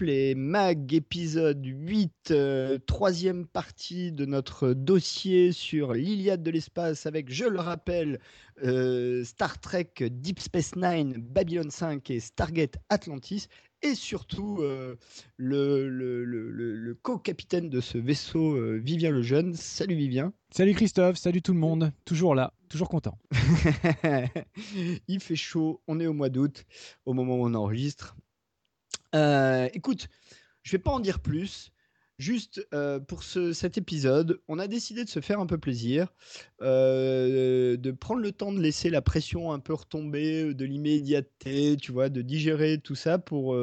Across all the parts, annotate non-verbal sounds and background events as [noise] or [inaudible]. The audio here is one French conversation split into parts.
Screenplay Mag épisode 8, euh, troisième partie de notre dossier sur l'Iliade de l'espace avec, je le rappelle, euh, Star Trek Deep Space Nine, Babylon 5 et Stargate Atlantis et surtout euh, le, le- le- le- le co-capitaine de ce vaisseau, Vivien le Jeune. Salut Vivien. Salut Christophe, salut tout le monde, toujours là, toujours content. [laughs] Il fait chaud, on est au mois d'août, au moment où on enregistre. Euh, écoute, je vais pas en dire plus. Juste euh, pour ce- cet épisode, on a décidé de se faire un peu plaisir, euh, de prendre le temps de laisser la pression un peu retomber, de l'immédiateté, tu vois, de digérer tout ça pour,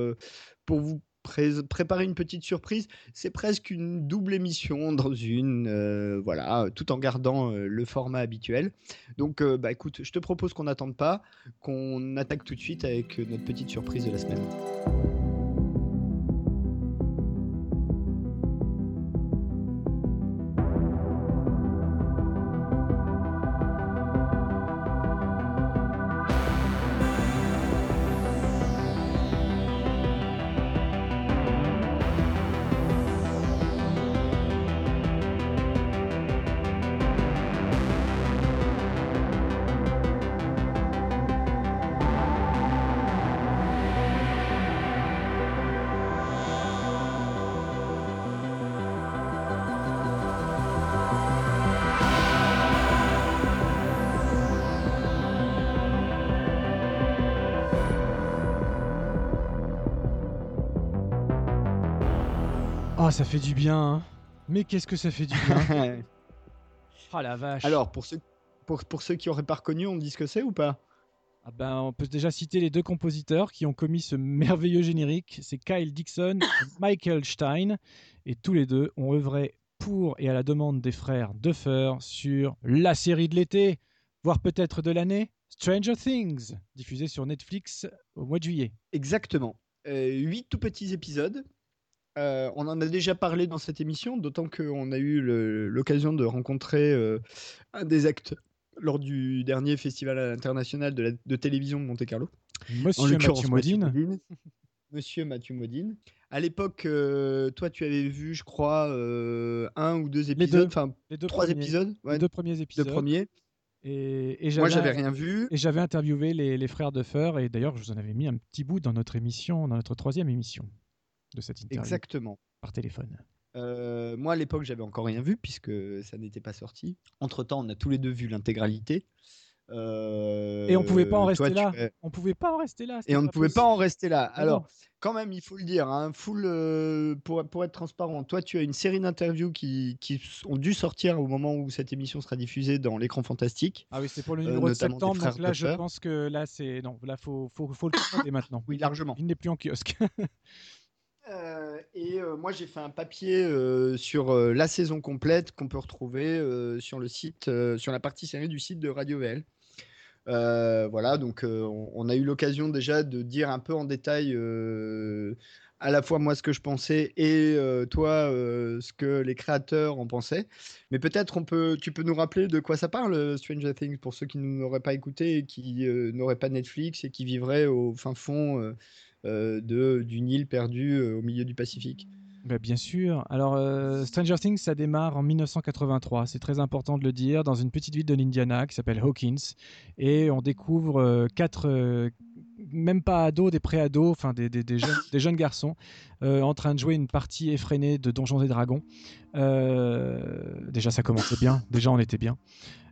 pour vous pré- préparer une petite surprise. C'est presque une double émission dans une, voilà, tout en gardant le format habituel. Donc, bah écoute, je te propose qu'on n'attende pas, qu'on attaque tout de suite avec notre petite surprise de la semaine. Ah, ça fait du bien, hein. mais qu'est-ce que ça fait du bien [laughs] Ah la vache Alors, pour ceux, pour, pour ceux qui n'auraient pas reconnu, on dit ce que c'est ou pas? Ah ben, on peut déjà citer les deux compositeurs qui ont commis ce merveilleux générique, c'est Kyle Dixon et [laughs] Michael Stein, et tous les deux ont œuvré pour et à la demande des frères Duffer sur la série de l'été, voire peut-être de l'année, Stranger Things, diffusée sur Netflix au mois de juillet. Exactement. Euh, huit tout petits épisodes. Euh, on en a déjà parlé dans cette émission, d'autant qu'on a eu l'occasion de rencontrer euh, un des acteurs lors du dernier festival international de, la- de télévision de Monte-Carlo. Monsieur Mathieu Modine. Monsieur Mathieu Modine. À l'époque, euh, toi, tu avais vu, je crois, un ou deux deux. épisodes, enfin deux trois premiers- épisodes, ouais, les deux premiers deux épisodes. premiers. Et, et Moi, j'avais rien vu. Et j'avais interviewé les, les frères Duffer, et d'ailleurs, je vous en avais mis un petit bout dans notre émission, dans notre troisième émission de cette interview Exactement. par téléphone. Euh, moi, à l'époque, j'avais encore rien vu puisque ça n'était pas sorti. Entre temps, on a tous les deux vu l'intégralité. Euh, Et on pouvait pas en rester là. On pouvait pas en rester là. Et on ne pouvait pas en rester là. Alors, non. quand même, il faut le dire, hein, full, euh, pour, pour être transparent, toi, tu as une série d'interviews qui, qui ont dû sortir au moment où cette émission sera diffusée dans l'écran fantastique. Ah oui, c'est pour le euh, numéro de septembre. Donc là, je pense que là, c'est non. Là, faut faut faut le [coughs] commander maintenant. Oui, largement. Il n'est plus en kiosque. [laughs] Euh, et euh, moi, j'ai fait un papier euh, sur la saison complète qu'on peut retrouver sur le site, sur la partie série du site de Radio VL. Voilà, donc on, a eu l'occasion déjà de dire un peu en détail à la fois moi ce que je pensais et toi ce que les créateurs en pensaient. Mais peut-être on peut, tu peux nous rappeler de quoi ça parle Stranger Things pour ceux qui n'auraient pas écouté et qui n'auraient pas Netflix et qui vivraient au fin fond d'une île perdue euh, au milieu du Pacifique. Bah, bien sûr. Alors, euh, Stranger Things, ça démarre en 1983. C'est très important de le dire, dans une petite ville de l'Indiana qui s'appelle Hawkins. Et on découvre euh, quatre, euh, même pas ados, des pré-ados, enfin des, des- jeunes, des jeunes garçons, euh, en train de jouer une partie effrénée de Donjons et Dragons. Euh, déjà, ça commençait bien. Déjà, on était bien.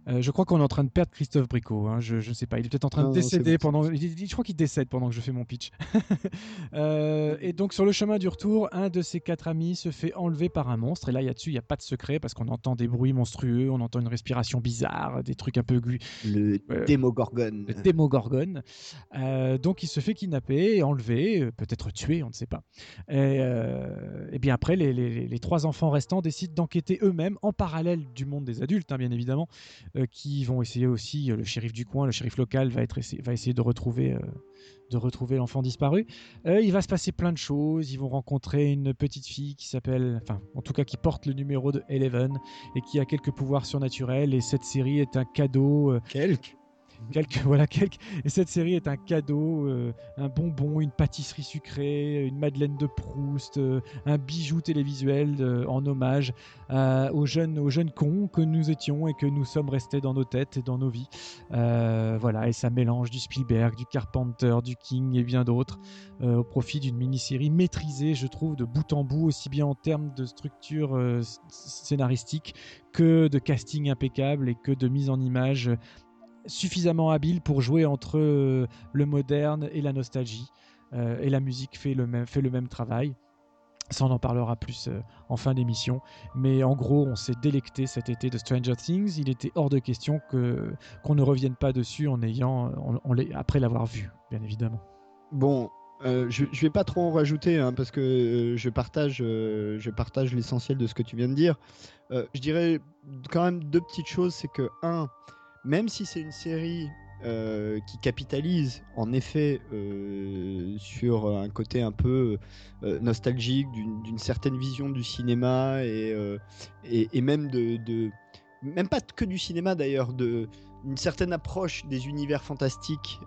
Euh, je crois qu'on est en train de perdre Christophe Bricot. Hein. Je ne sais pas. Il est peut-être en train de décéder pendant. Je crois qu'il décède pendant que je fais mon pitch. [laughs] Euh, et donc, sur le chemin du retour, un de ses quatre amis se fait enlever par un monstre. Et là, il y a dessus, il n'y a pas de secret parce qu'on entend des bruits monstrueux, on entend une respiration bizarre, des trucs un peu. Le euh, démogorgone. Le démogorgone. donc, il se fait kidnapper, enlever, peut-être tuer, on ne sait pas. Et, et bien après, les, les, les, trois enfants restants décident d'enquêter eux-mêmes en parallèle du monde des adultes, hein, bien évidemment, euh, qui vont essayer aussi, euh, le shérif du coin, le shérif local va, être, va essayer de retrouver, euh, de retrouver l'enfant disparu. il va se passer plein de choses, ils vont rencontrer une petite fille qui s'appelle, enfin en tout cas qui porte le numéro de Eleven et qui a quelques pouvoirs surnaturels et cette série est un cadeau. Quelques Quelques, [laughs] voilà, quelques... Et cette série est un cadeau, euh, un bonbon, une pâtisserie sucrée, une Madeleine de Proust, euh, un bijou télévisuel euh, en hommage aux, jeunes, aux jeunes cons que nous étions et que nous sommes restés dans nos têtes et dans nos vies. voilà, et ça mélange du Spielberg, du Carpenter, du King et bien d'autres au profit d'une mini-série maîtrisée, je trouve, de bout en bout, aussi bien en termes de structure scénaristique que de casting impeccable et que de mise en image suffisamment habile pour jouer entre euh, le moderne et la nostalgie. Euh, et la musique fait le même, fait le même travail. Ça, on en parlera plus euh, en fin d'émission. Mais en gros, on s'est délecté cet été de Stranger Things. Il était hors de question que, qu'on ne revienne pas dessus en ayant, après l'avoir vu, bien évidemment. Bon, je, ne vais pas trop en rajouter hein, parce que je partage, je partage l'essentiel de ce que tu viens de dire. je dirais quand même deux petites choses. C'est que, un, même si c'est une série euh, qui capitalise en effet euh, sur un côté un peu euh, nostalgique d'une certaine vision du cinéma et, même de, même pas que du cinéma d'ailleurs de une certaine approche des univers fantastiques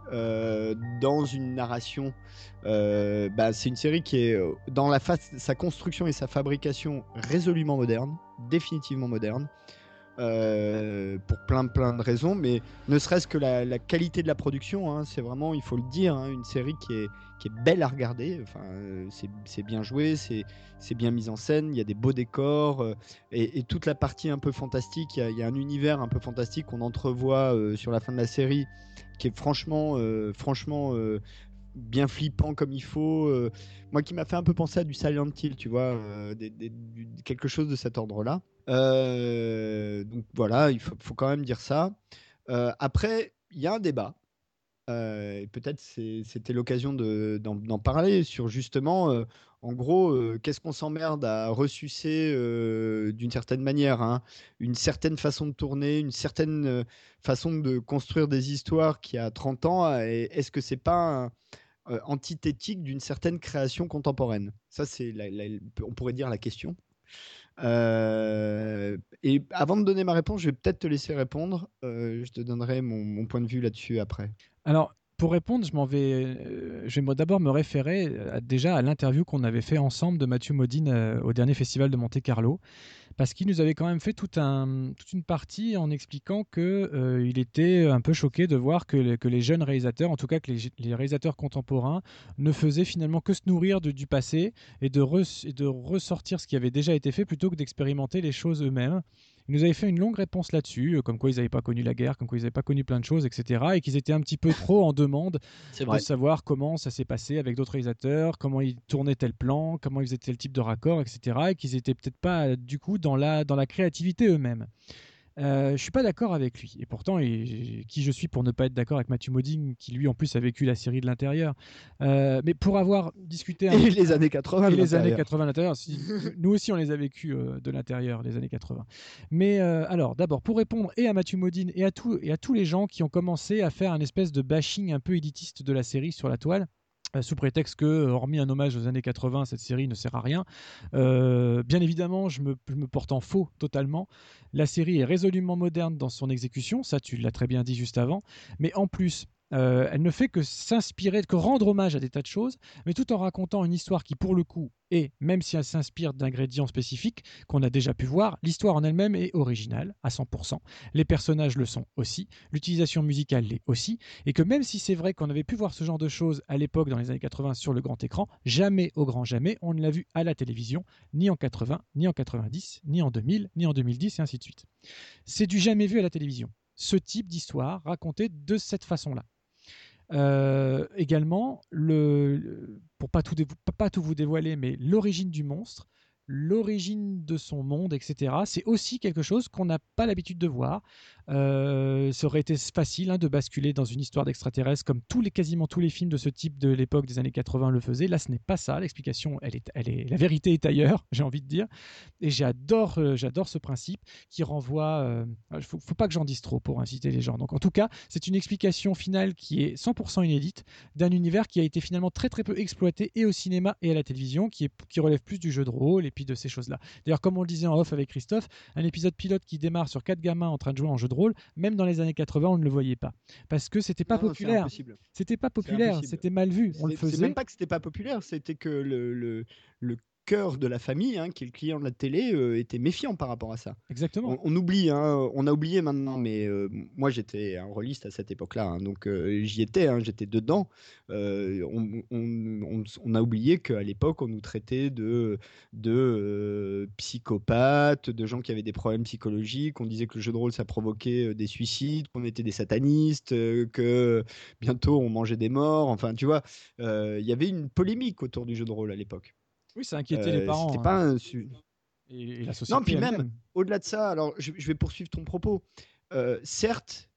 dans une narration. Bah, c'est une série qui est dans la sa construction et sa fabrication résolument moderne définitivement moderne euh, pour plein de raisons, mais ne serait-ce que la, qualité de la production, hein, c'est vraiment, il faut le dire, hein, une série qui est, qui est belle à regarder. Enfin, euh, c'est bien joué, c'est bien mis en scène, il y a des beaux décors euh, et, toute la partie un peu fantastique. Il y, a, un univers un peu fantastique qu'on entrevoit sur la fin de la série, qui est franchement, franchement bien flippant comme il faut. moi, qui m'a fait un peu penser à du Silent Hill, tu vois, quelque chose de cet ordre-là. Euh, donc voilà, il faut, quand même dire ça. Euh, après, il y a un débat. Euh, peut-être c'était l'occasion d'en parler sur justement, en gros, qu'est-ce qu'on s'emmerde à ressucer d'une certaine manière, hein, une certaine façon de tourner, une certaine façon de construire des histoires qui a 30 ans. Est-ce que c'est pas antithétique d'une certaine création contemporaine? Ça, c'est, on pourrait dire la question. Euh, et avant de donner ma réponse, je vais peut-être te laisser répondre. Euh, je te donnerai mon, point de vue là-dessus après. Alors, pour répondre, je vais. Euh, d'abord me référer déjà à l'interview qu'on avait fait ensemble de Mathieu Modine au dernier festival de Monte Carlo parce qu'il nous avait quand même fait toute une partie en expliquant qu'il euh, était un peu choqué de voir que les, jeunes réalisateurs, en tout cas que les, réalisateurs contemporains, ne faisaient finalement que se nourrir du passé et de ressortir ce qui avait déjà été fait plutôt que d'expérimenter les choses eux-mêmes. Ils nous avaient fait une longue réponse là-dessus, euh, comme quoi ils n'avaient pas connu la guerre, comme quoi ils n'avaient pas connu plein de choses, etc. Et qu'ils étaient un petit peu trop en demande de savoir comment ça s'est passé avec d'autres réalisateurs, comment ils tournaient tel plan, comment ils faisaient tel type de raccord, etc. Et qu'ils n'étaient peut-être pas du coup dans la, dans la créativité eux-mêmes. Euh, je suis pas d'accord avec lui. Et pourtant, qui je suis pour ne pas être d'accord avec Matthew Modine, qui lui en plus a vécu la série de l'intérieur. Euh, mais pour avoir discuté. Un... Et les années 80. Et les années 80 de l'intérieur. nous aussi, on les a vécues euh, de l'intérieur, les années 80. Mais euh, alors, d'abord, pour répondre et à Matthew Modine et à, tout, et à tous les gens qui ont commencé à faire un espèce de bashing un peu élitiste de la série sur la toile. Euh, sous prétexte que, euh, hormis un hommage aux années 80, cette série ne sert à rien. Euh, bien évidemment, je me, je me, porte en faux totalement. La série est résolument moderne dans son exécution, ça tu l'as très bien dit juste avant, mais en plus, euh, elle ne fait que s'inspirer, que rendre hommage à des tas de choses, mais tout en racontant une histoire qui, pour le coup, est, même si elle s'inspire d'ingrédients spécifiques qu'on a déjà pu voir, l'histoire en elle-même est originale à 100%. Les personnages le sont aussi, l'utilisation musicale l'est aussi, et que même si c'est vrai qu'on avait pu voir ce genre de choses à l'époque, dans les années 80, sur le grand écran, jamais, au grand jamais, on ne l'a vu à la télévision, ni en 80, ni en 90, ni en 2000, ni en 2010, et ainsi de suite. C'est du jamais vu à la télévision. ce type d'histoire racontée de cette façon-là. Euh, également, le, pour pas pas tout vous dévoiler, mais l'origine du monstre, l'origine de son monde, etc. C'est aussi quelque chose qu'on n'a pas l'habitude de voir. Euh, ça aurait été facile hein, de basculer dans une histoire d'extraterrestre comme tous les, quasiment tous les films de ce type de l'époque des années 80 le faisaient. Là, ce n'est pas ça. L'explication, elle est, la vérité est ailleurs, [laughs] j'ai envie de dire. Et j'adore, euh, j'adore ce principe qui renvoie. Il euh, ne faut, faut, pas que j'en dise trop pour inciter les gens. Donc, en tout cas, c'est une explication finale qui est 100% inédite d'un univers qui a été finalement très très peu exploité et au cinéma et à la télévision, qui, qui relève plus du jeu de rôle et puis de ces choses-là. D'ailleurs, comme on le disait en off avec Christophe, un épisode pilote qui démarre sur quatre gamins en train de jouer en jeu de rôle, même dans les années 80, on ne le voyait pas. Parce que c'était pas populaire. C'était pas populaire, c'était mal vu. On le faisait. C'est même pas que c'était pas populaire, c'était que le, le, le cœur de la famille, hein, qui est le client de la télé, euh, était méfiant par rapport à ça. Exactement. On, oublie, hein, on a oublié maintenant, mais euh, moi j'étais un rôliste à cette époque-là, hein, donc euh, j'y étais, j'étais dedans. On, on, a oublié qu'à l'époque on nous traitait de, de psychopathes, de gens qui avaient des problèmes psychologiques. On disait que le jeu de rôle ça provoquait des suicides, qu'on était des satanistes, que bientôt on mangeait des morts. Enfin, tu vois, il y avait une polémique autour du jeu de rôle à l'époque. Oui, ça inquiétait les parents. C'était pas hein. un... et, la société non, puis même, au-delà de ça, alors je, vais poursuivre ton propos. certes,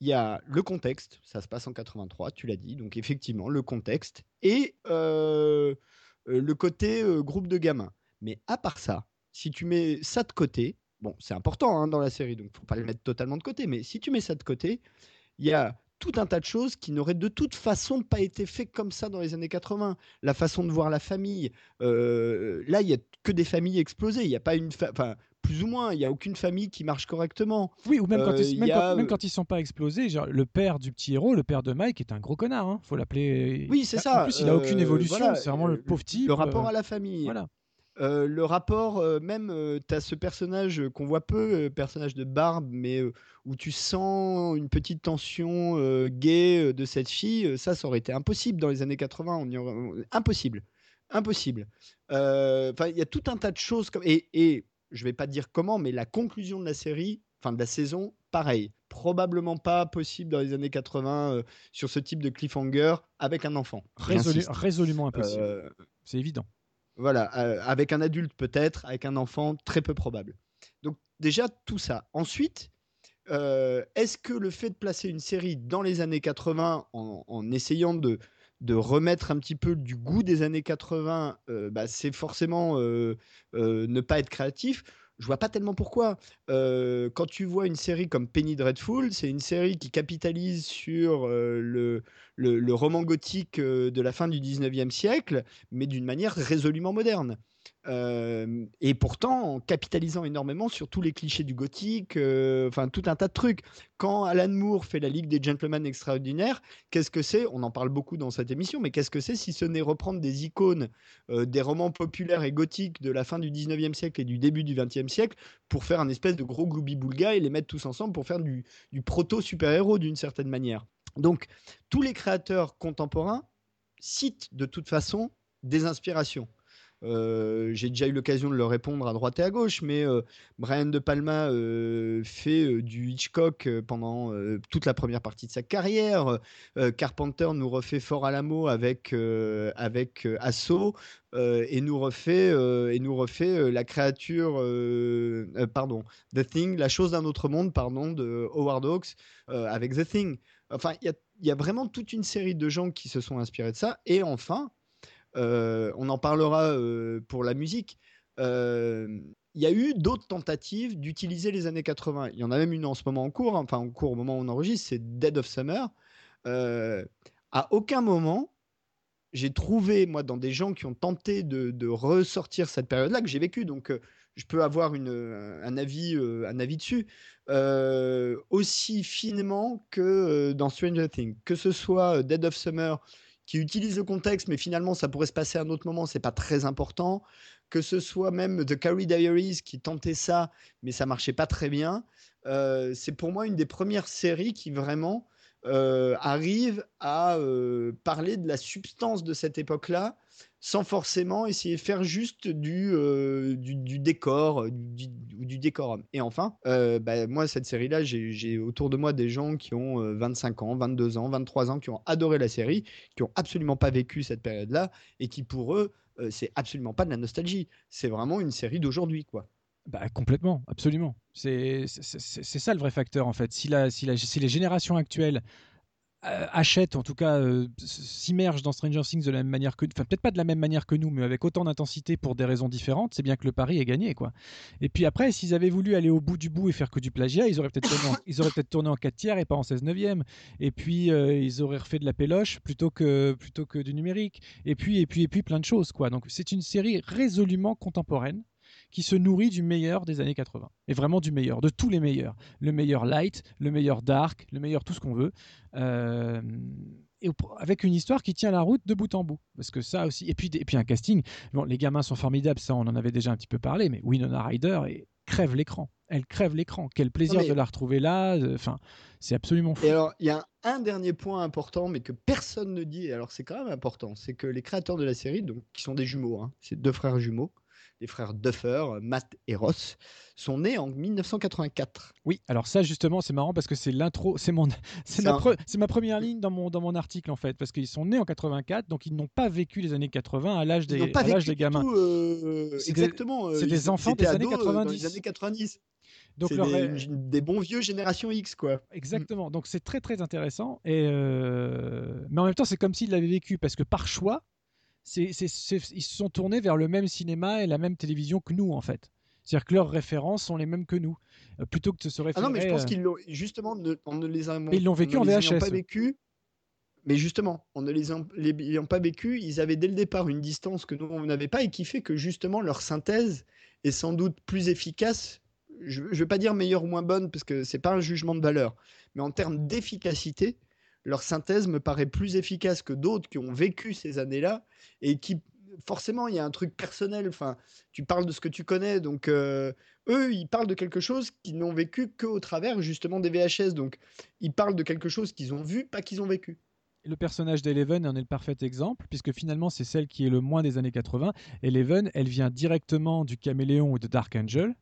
il y a le contexte, ça se passe en 83, tu l'as dit, donc effectivement, le contexte, et le côté groupe de gamins. Mais à part ça, si tu mets ça de côté, bon, c'est important hein, dans la série, donc faut pas le mettre totalement de côté, mais si tu mets ça de côté, il y a tout un tas de choses qui n'auraient de toute façon pas été faites comme ça dans les années 80. La façon de voir la famille, euh, là, il y a que des familles explosées. Il n'y a pas une, enfin, plus ou moins, il n'y a aucune famille qui marche correctement. Oui, ou même quand, ils, euh, même, quand, ils sont pas explosés, genre, le père du petit héros, le père de Mike, est un gros connard. Hein, faut l'appeler. Oui, c'est ça. En plus, il a aucune euh, évolution. c'est vraiment le pauvre type. Le rapport à la famille. Voilà. Euh, le rapport, euh, même, euh, tu as ce personnage qu'on voit peu, personnage de barbe, mais où tu sens une petite tension gay de cette fille, ça, ça aurait été impossible dans les années 80. On y aurait... Impossible. Impossible. Enfin, il y a tout un tas de choses. Comme... Et, et je vais pas dire comment, mais la conclusion de la série, enfin de la saison, pareil. Probablement pas possible dans les années 80 sur ce type de cliffhanger avec un enfant. résolument impossible. C'est évident. Voilà, euh, avec un adulte peut-être, avec un enfant très peu probable. Donc déjà tout ça. Ensuite, euh, est-ce que le fait de placer une série dans les années 80 en, essayant de, de, remettre un petit peu du goût des années 80, euh, bah, c'est forcément ne pas être créatif je vois pas tellement pourquoi. Euh, quand tu vois une série comme Penny Dreadful, c'est une série qui capitalise sur euh, le, le, roman gothique euh, de la fin du 19e siècle, mais d'une manière résolument moderne. Et pourtant, en capitalisant énormément sur tous les clichés du gothique, enfin tout un tas de trucs. Quand Alan Moore fait la Ligue des Gentlemen Extraordinaires, qu'est-ce que c'est? On en parle beaucoup dans cette émission, mais qu'est-ce que c'est si ce n'est reprendre des icônes des romans populaires et gothiques de la fin du 19e siècle et du début du 20e siècle pour faire un espèce de gros gloubi-boulga et les mettre tous ensemble pour faire du proto-super-héros d'une certaine manière. Donc, tous les créateurs contemporains citent de toute façon des inspirations. Euh, j'ai déjà eu l'occasion de le répondre à droite et à gauche, mais euh, Brian De Palma euh, fait du Hitchcock pendant toute la première partie de sa carrière. Carpenter nous refait Fort Alamo avec avec Asso et nous refait et nous refait la créature, pardon, The Thing, la chose d'un autre monde, pardon, de Howard Hawks avec The Thing. Enfin, il y a vraiment toute une série de gens qui se sont inspirés de ça. Et enfin, on en parlera euh, pour la musique. Euh, il y a eu d'autres tentatives d'utiliser les années 80. Il y en a même une en ce moment en cours, hein, enfin en cours au moment où on enregistre, c'est Dead of Summer. à aucun moment, j'ai trouvé, moi, dans des gens qui ont tenté de, ressortir cette période-là que j'ai vécue, donc je peux avoir un, avis, un avis dessus, aussi finement que dans Stranger Things. Que ce soit Dead of Summer, qui utilise le contexte, mais finalement ça pourrait se passer à un autre moment, c'est pas très important. Que ce soit même The Carrie Diaries qui tentait ça, mais ça marchait pas très bien. Euh, c'est pour moi une des premières séries qui vraiment arrive à parler de la substance de cette époque-là sans forcément essayer de faire juste du, du, décor, du, du, décorum. Et enfin, bah, moi, cette série-là, j'ai autour de moi des gens qui ont 25 ans, 22 ans, 23 ans, qui ont adoré la série, qui ont absolument pas vécu cette période-là, et qui pour eux, c'est absolument pas de la nostalgie. C'est vraiment une série d'aujourd'hui, quoi. Bah, complètement, absolument. C'est ça le vrai facteur en fait. Si, la, si, la, si les générations actuelles euh, achètent, en tout cas euh, s'immergent dans Stranger Things de la même manière que, enfin peut-être pas de la même manière que nous, mais avec autant d'intensité pour des raisons différentes, c'est bien que le pari est gagné quoi. Et puis après, s'ils avaient voulu aller au bout du bout et faire que du plagiat, ils auraient peut-être tourné, en, ils auraient peut-être tourné en 4 tiers et pas en 16 neuvième. Et puis euh, ils auraient refait de la péloche plutôt que plutôt que du numérique. Et puis et puis et puis plein de choses quoi. Donc c'est une série résolument contemporaine qui se nourrit du meilleur des années 80. Et vraiment du meilleur, de tous les meilleurs. Le meilleur light, le meilleur dark, le meilleur tout ce qu'on veut. Euh, et avec une histoire qui tient la route de bout en bout. Parce que ça aussi. Et puis, et puis un casting. Bon, les gamins sont formidables, ça on en avait déjà un petit peu parlé, mais Winona Ryder crève l'écran. Elle crève l'écran. Quel plaisir de la retrouver là. Enfin, c'est absolument fou. Et alors, il y a un, dernier point important, mais que personne ne dit. Alors, c'est quand même important. C'est que les créateurs de la série, donc qui sont des jumeaux, hein, c'est deux frères jumeaux, les frères Duffer, Matt et Ross, sont nés en 1984. Oui, alors ça justement c'est marrant parce que c'est l'intro, c'est mon, [laughs] c'est ma, ma, première ligne dans mon dans mon article en fait parce qu'ils sont nés en 84 donc ils n'ont pas vécu les années 80 à l'âge des, à des gamins. Euh, exactement. C'est des enfants des années 90. Des années 90. Donc c'est des, bons vieux génération X quoi. Exactement. Donc c'est très très intéressant et euh, mais en même temps c'est comme s'ils l'avaient vécu parce que par choix ils se sont tournés vers le même cinéma et la même télévision que nous, en fait. C'est-à-dire que leurs références sont les mêmes que nous. Euh, plutôt que de se référer. Ah non, mais je pense qu'ils l'ont. Justement, on ne les a. ils l'ont vécu en VHS. Pas vécu, mais justement, en ne les ayant pas vécu, ils avaient dès le départ une distance que nous, on n'avait pas et qui fait que justement leur synthèse est sans doute plus efficace. Je ne veux pas dire meilleure ou moins bonne parce que c'est pas un jugement de valeur, mais en termes d'efficacité, leur synthèse me paraît plus efficace que d'autres qui ont vécu ces années-là et qui forcément il y a un truc personnel. Enfin, tu parles de ce que tu connais, donc euh, eux ils parlent de quelque chose qu'ils n'ont vécu qu'au travers justement des VHS. Donc ils parlent de quelque chose qu'ils ont vu, pas qu'ils ont vécu. Le personnage d'Eleven en est le parfait exemple, puisque finalement c'est celle qui est le moins des années 80. Eleven, elle vient directement du Caméléon ou de Dark Angel,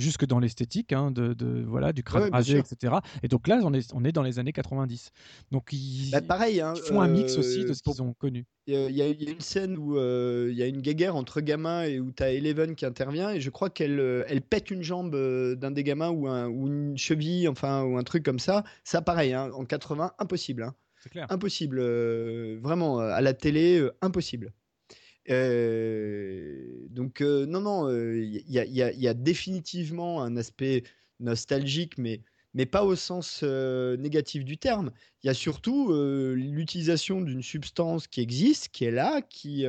jusque dans l'esthétique, hein, de, voilà, du crâne rasé, etc. Et donc là, on est, on est dans les années 90. Donc ils, bah, pareil, hein, font un mix aussi de ce qu'ils ont connu. Il y, a une scène où euh, il y a une guéguerre entre gamins et où tu as Eleven qui intervient et je crois qu'elle euh, elle pète une jambe euh, d'un des gamins ou, un, ou une cheville, enfin, ou un truc comme ça. Ça, pareil, hein, en 80, impossible. Clair. Impossible. vraiment, à la télé, impossible. Donc non, non, il y, y, a définitivement un aspect nostalgique, mais, mais pas au sens négatif du terme. Il y a surtout l'utilisation d'une substance qui existe, qui est là, qui,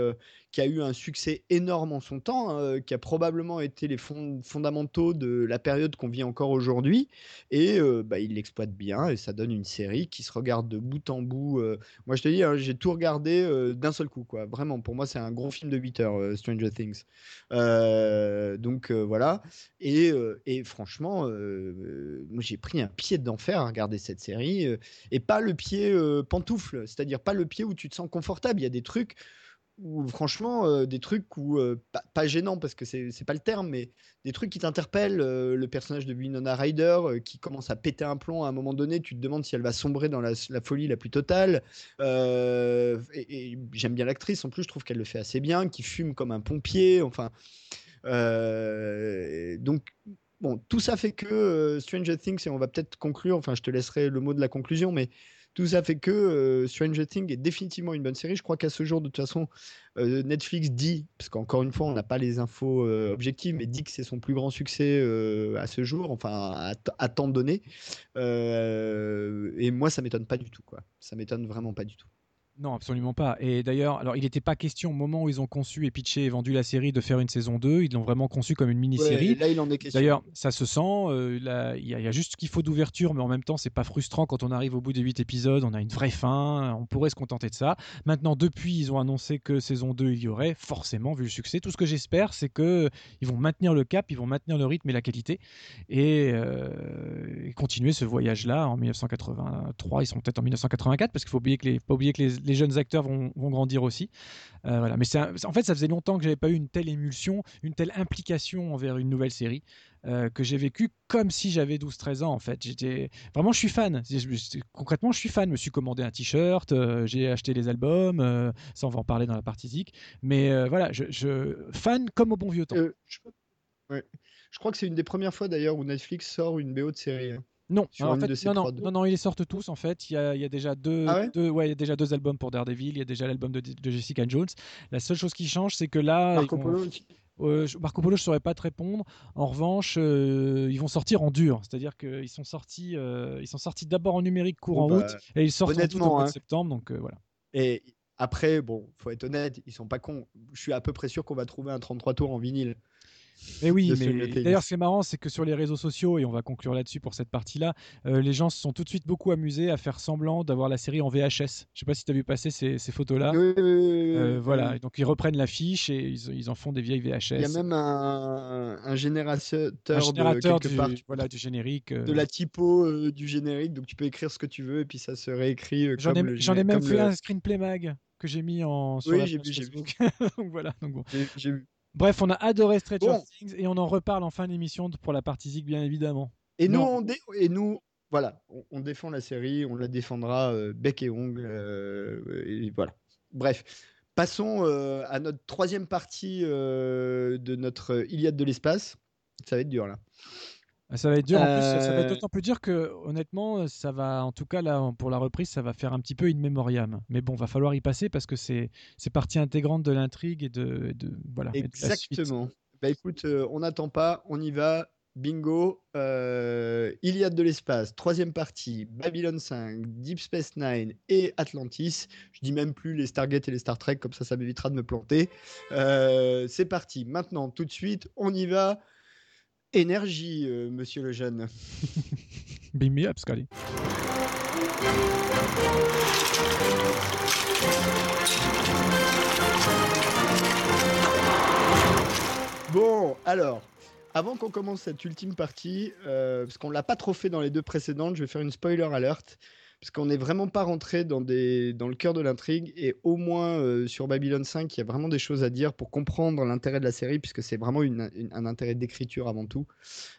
qui a eu un succès énorme en son temps, hein, qui a probablement été les fondamentaux de la période qu'on vit encore aujourd'hui. Et bah, il l'exploite bien et ça donne une série qui se regarde de bout en bout. moi, je te dis, hein, j'ai tout regardé d'un seul coup. Quoi. Vraiment, pour moi, c'est un gros film de 8 heures, Stranger Things. donc voilà. Et, et franchement, moi, j'ai pris un pied d'enfer à regarder cette série. et pas le pied pantoufle, c'est-à-dire pas le pied où tu te sens confortable. Il y a des trucs ou franchement euh, des trucs où euh, pas, gênant parce que c'est pas le terme mais des trucs qui t'interpellent euh, le personnage de Winona Ryder qui commence à péter un plomb à un moment donné. Tu te demandes si elle va sombrer dans la, folie la plus totale. Et, j'aime bien l'actrice. En plus je trouve qu'elle le fait assez bien qui fume comme un pompier. Enfin donc bon tout ça fait que Stranger Things et on va peut-être conclure enfin je te laisserai le mot de la conclusion mais tout ça fait que euh, Stranger Things est définitivement une bonne série. Je crois qu'à ce jour, de toute façon, euh, Netflix dit, parce qu'encore une fois, on n'a pas les infos euh, objectives, mais dit que c'est son plus grand succès à ce jour, enfin à, à temps donné. et moi, ça m'étonne pas du tout, quoi. Ça m'étonne vraiment pas du tout. Non, absolument pas. Et d'ailleurs, alors il n'était pas question au moment où ils ont conçu et pitché et vendu la série de faire une saison 2. Ils l'ont vraiment conçu comme une mini-série. Ouais, là, il en est question. D'ailleurs, ça se sent. euh, Il y, a- il y a juste ce qu'il faut d'ouverture, mais en même temps, c'est pas frustrant quand on arrive au bout des 8 épisodes. On a une vraie fin. On pourrait se contenter de ça. Maintenant, depuis, ils ont annoncé que saison 2 il y aurait. Forcément, vu le succès, tout ce que j'espère, c'est que ils vont maintenir le cap, ils vont maintenir le rythme et la qualité et, euh, continuer ce voyage-là en 1983. Ils sont peut-être en 1984 parce qu'il faut oublier que les, faut pas oublier que les, les jeunes acteurs vont, grandir aussi. Euh, voilà. Mais un- en fait, ça faisait longtemps que j'avais pas eu une telle émulsion, une telle implication envers une nouvelle série. euh, que j'ai vécu comme si j'avais 12-13 ans en fait. J'étais vraiment, je suis fan. Concrètement, je suis fan. Je me suis commandé un t-shirt, euh, j'ai acheté les albums. ça, on va en parler dans la partie zik. Mais voilà, je, fan comme au bon vieux temps. Je... ouais. Je crois que c'est une des premières fois d'ailleurs où Netflix sort une BO de série. hein. Non, en fait, non, non, non, non, ils les sortent tous en fait. Il y a, il y a déjà deux, Ah ouais? deux- ouais, il y a déjà deux albums pour Daredevil. Il y a déjà l'album de, de Jessica Jones. La seule chose qui change, c'est que là, Marco vont- Polo. Euh, Marco Polo, je saurais pas te répondre. En revanche, euh, ils vont sortir en dur, c'est-à-dire qu'ils sont sortis, euh, ils sont sortis d'abord en numérique courant Bon, bah, août et ils sortent en de hein. septembre. Donc euh, voilà. Et après, bon, faut être honnête, ils sont pas cons. Je suis à peu près sûr qu'on va trouver un 33 tours en vinyle. Mais oui, mais d'ailleurs, ce qui est marrant, c'est que sur les réseaux sociaux, et on va conclure là-dessus pour cette partie-là, euh, les gens se sont tout de suite beaucoup amusés à faire semblant d'avoir la série en VHS. Je sais pas si tu as vu passer ces, ces photos-là. Oui, oui, oui, Euh, voilà, Et donc ils reprennent l'affiche et ils, ils en font des vieilles VHS. Il y a même un, un générateur, un générateur de du, part, voilà, du générique. euh. de la typo du générique, donc tu peux écrire ce que tu veux et puis ça se réécrit. J'en ai, même fait le- un screenplay mag que j'ai mis en sur Oui, j'ai vu, j'ai vu. Donc [laughs] voilà. Donc bon. J'ai vu. Bref, on a adoré Stranger Bon. Things et on en reparle en fin d'émission pour la partie Zig, bien évidemment. Et nous, on dé- et nous, voilà, on, on défend la série, on la défendra euh, bec et ongle, euh, et voilà. Bref, passons euh, à notre troisième partie euh, de notre Iliade de l'espace. Ça va être dur là. Ah, Ça va être dur. En plus, ça va Euh, être d'autant plus dur que, honnêtement, ça va, en tout cas là, pour la reprise, ça va faire un petit peu in memoriam. Mais bon, va falloir y passer parce que c'est c'est partie intégrante de l'intrigue et de, de- voilà. de. Exactement. Bah écoute, euh, on n'attend pas, on y va. Bingo, euh, Iliade de l'espace, troisième partie, Babylon 5, Deep Space Nine et Atlantis. Je dis même plus les Stargate et les Star Trek, comme ça, ça m'évitera de me planter. Euh, c'est parti. Maintenant, tout de suite, on y va. Énergie, euh, monsieur le jeune. [laughs] Beam me up, Scully. Bon, alors, avant qu'on commence cette ultime partie, euh, parce qu'on l'a pas trop fait dans les deux précédentes, je vais faire une spoiler alerte, parce qu'on n'est vraiment pas rentré dans, le cœur de l'intrigue, et au moins euh, sur Babylon 5, il y a vraiment des choses à dire pour comprendre l'intérêt de la série, puisque c'est vraiment un intérêt d'écriture avant tout.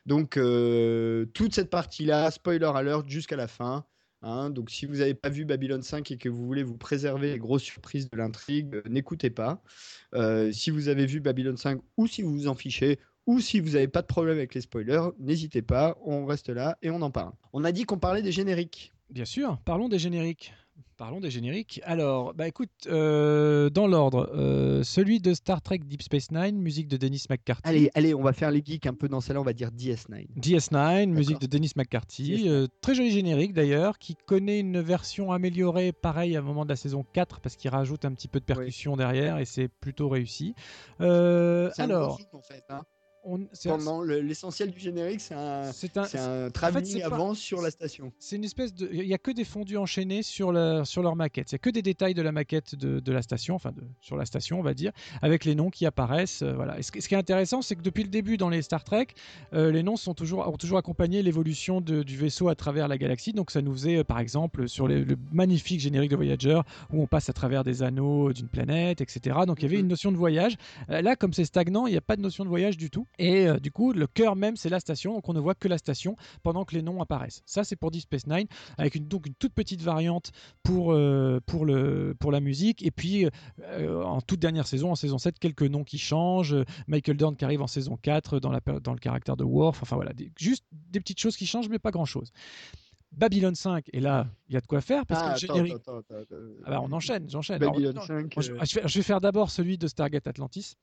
Donc, euh, toute cette partie-là, spoiler alert jusqu'à la fin. hein. donc, si vous n'avez pas vu Babylon 5 et que vous voulez vous préserver les grosses surprises de l'intrigue, euh, n'écoutez pas. Si vous avez vu Babylon 5 ou si vous vous en fichez, ou si vous n'avez pas de problème avec les spoilers, n'hésitez pas, on reste là et on en parle. On a dit qu'on parlait des génériques. Bien sûr, parlons des génériques. Parlons des génériques. Alors, bah écoute, euh, dans l'ordre, euh, celui de Star Trek Deep Space Nine, musique de Dennis McCarthy. Allez, allez, on va faire les geeks un peu dans celle-là, on va dire DS9. DS9, musique de Dennis McCarthy. DS9. euh, très joli générique d'ailleurs, qui connaît une version améliorée, pareil, à un moment de la saison 4, parce qu'il rajoute un petit peu de percussion derrière et c'est plutôt réussi. C'est un alors, zoom, en fait. hein. Pendant le- l'essentiel du générique, c'est un, un, un en fait, c'est pas- avant sur la station. C'est une espèce de. Il n'y a que des fondus enchaînés sur, la, sur leur maquette. Il n'y a que des détails de la maquette de, de la station, enfin de, sur la station, on va dire, avec les noms qui apparaissent. euh, voilà. Et ce, qui- ce qui est intéressant, c'est que depuis le début dans les Star Trek, euh, les noms sont toujours, ont toujours accompagné l'évolution du vaisseau à travers la galaxie. Donc ça nous faisait, euh, par exemple, sur les- le magnifique générique de Voyager, où on passe à travers des anneaux d'une planète, etc. Donc il y avait Mhm. une notion de voyage. Là, comme c'est stagnant, il n'y a pas de notion de voyage du tout. Et euh, du coup, le cœur même, c'est la station. Donc on ne voit que la station pendant que les noms apparaissent. Ça, c'est pour Deep Space Nine, avec une, donc une toute petite variante pour, euh, pour, le, pour la musique. Et puis, euh, en toute dernière saison, en saison 7, quelques noms qui changent. Michael Dorn qui arrive en saison 4 dans, la, dans le caractère de Worf. Enfin voilà, des- juste des petites choses qui changent, mais pas grand-chose. Babylon 5, et là, il y a de quoi faire parce Ah, que le attends, générique. attends, attends, attends. Ah bah, on enchaîne, j'enchaîne. Alors, Babylon non, 5. moi, je, je vais, je vais faire d'abord celui de Stargate Atlantis.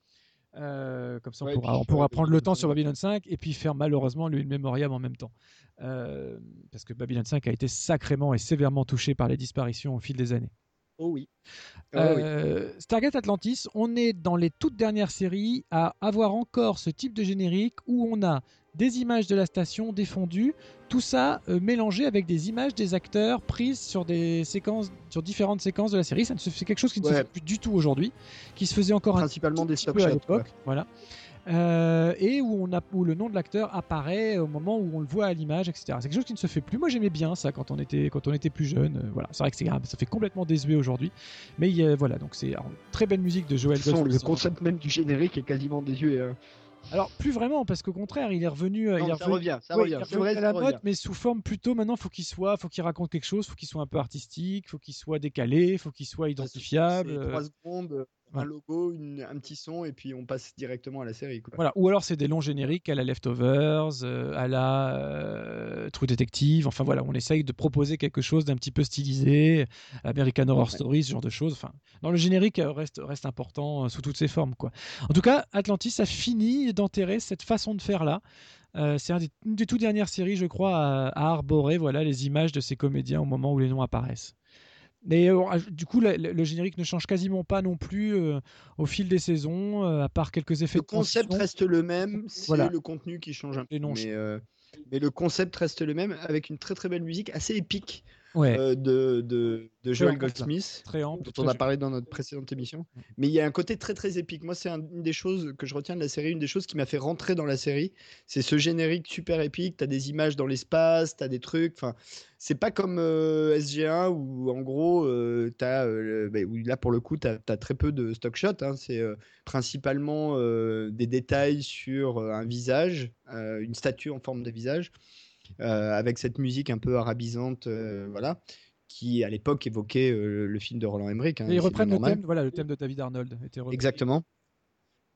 Euh, comme ça, on Ouais, pourra, puis on pourra ouais, prendre le temps sur 5. Babylon 5 et puis faire malheureusement le Memoriam en même temps. Euh, parce que Babylon 5 a été sacrément et sévèrement touché par les disparitions au fil des années. Oh oui. Euh, Stargate Atlantis, on est dans les toutes dernières séries à avoir encore ce type de générique où on a des images de la station défendues, tout ça euh, mélangé avec des images des acteurs prises sur des séquences, sur différentes séquences de la série. Ça ne se fait quelque chose qui ne se fait plus du tout aujourd'hui, qui se faisait encore principalement un des peu à l'époque. Voilà. Euh, et où, on a, où le nom de l'acteur apparaît au moment où on le voit à l'image, etc. C'est quelque chose qui ne se fait plus. Moi, j'aimais bien ça quand on était, quand on était plus jeune. Euh, voilà, c'est vrai que c'est ça fait complètement désuet aujourd'hui. Mais voilà, donc c'est très belle musique de Joël Goldsmith. Le concept même du générique est quasiment désuet. Alors plus vraiment parce qu'au contraire il est revenu, il ça revient, ça revient. C'est vrai, à la mode, mais sous forme plutôt maintenant faut qu'il soit, faut qu'il raconte quelque chose, faut qu'il soit un peu artistique, faut qu'il soit décalé, faut qu'il soit identifiable. Trois secondes un logo, un petit son, et puis on passe directement à la série. Voilà. Ou alors c'est des longs génériques à la Leftovers, euh, à la euh, True Detective. Enfin voilà, on essaye de proposer quelque chose d'un petit peu stylisé, American Horror Story, ce genre de choses. Enfin, dans le générique euh, reste, reste important sous toutes ses formes. Quoi. En tout cas, Atlantis a fini d'enterrer cette façon de faire là. c'est une des toutes dernières séries, je crois, à, à arborer voilà, les images de ces comédiens au moment où les noms apparaissent. Mais euh, du coup, le, générique ne change quasiment pas non plus euh, au fil des saisons, euh, à part quelques effets. Le concept reste le même, c'est le contenu qui change un peu. Mais, mais, le concept reste le même, avec une très très belle musique, assez épique de, de, de, Joel Goldsmith, dont on a parlé dans notre précédente émission. Mm. Mais il y a un côté très très épique. Moi, c'est une des choses que je retiens de la série, une des choses qui m'a fait rentrer dans la série, c'est ce générique super épique. Tu as des images dans l'espace, tu as des trucs. Enfin, c'est pas comme euh, SG1 où en gros, euh, as, euh, bah, là pour le coup, tu as, très peu de stock shots. Hein. c'est principalement des détails sur un visage, une statue en forme de visage, avec cette musique un peu arabisante, voilà qui à l'époque évoquait le film de Roland Emmerich. Hein, ils reprennent le thème, voilà, le thème de David Arnold. Exactement.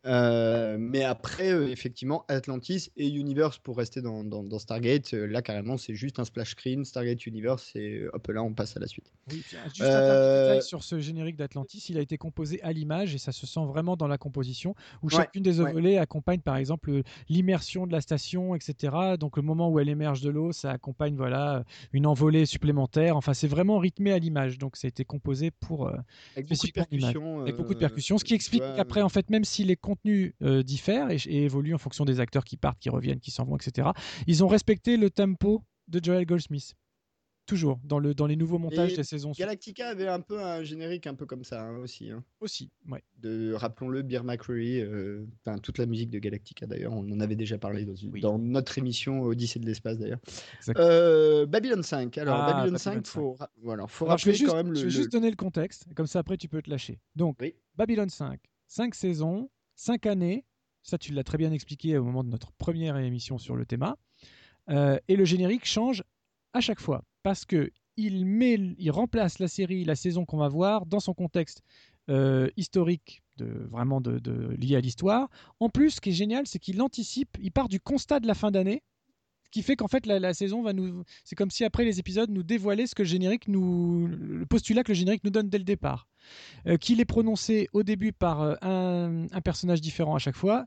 Euh, mais après, euh, effectivement, Atlantis et Universe pour rester dans, dans, Stargate, euh, là carrément c'est juste un splash screen, Stargate Universe, et hop là on passe à la suite. Oui, juste un détail sur ce générique d'Atlantis, il a été composé à l'image et ça se sent vraiment dans la composition, où chacune des volets accompagne par exemple l'immersion de la station, etc. Donc le moment où elle émerge de l'eau, ça accompagne voilà une envolée supplémentaire. Enfin, c'est vraiment rythmé à l'image, donc ça a été composé pour avec beaucoup de percussions, avec beaucoup de percussions, ce qui explique qu'après en fait même si les contenu euh, diffère et, évolue en fonction des acteurs qui partent, qui reviennent, qui s'en vont, etc. Ils ont respecté le tempo de Joel Goldsmith. Toujours, dans, le, dans les nouveaux montages des saisons. Galactica avait un peu un générique un peu comme ça hein, aussi. Hein. Aussi, ouais. De, rappelons-le, Beer McCreary, euh, toute la musique de Galactica d'ailleurs, on en avait déjà parlé dans, notre émission Odyssée de l'espace d'ailleurs. Euh, Babylon 5, alors ah, Babylon, 5, faut, voilà, faut rappeler quand même le. Je vais juste donner le contexte, comme ça après tu peux te lâcher. Donc, Babylon 5, 5 saisons, cinq années. Ça, tu l'as très bien expliqué au moment de notre première émission sur le thème. Euh, et le générique change à chaque fois parce que il, met, il remplace la série, la saison qu'on va voir dans son contexte euh, historique, de, vraiment de, lié à l'histoire. En plus, ce qui est génial, c'est qu'il anticipe, il part du constat de la fin d'année qui fait qu'en fait la, saison va nous. C'est comme si après les épisodes nous dévoilaient ce que le générique nous. le postulat que le générique nous donne dès le départ. Euh, qu'il est prononcé au début par euh, un, un, personnage différent à chaque fois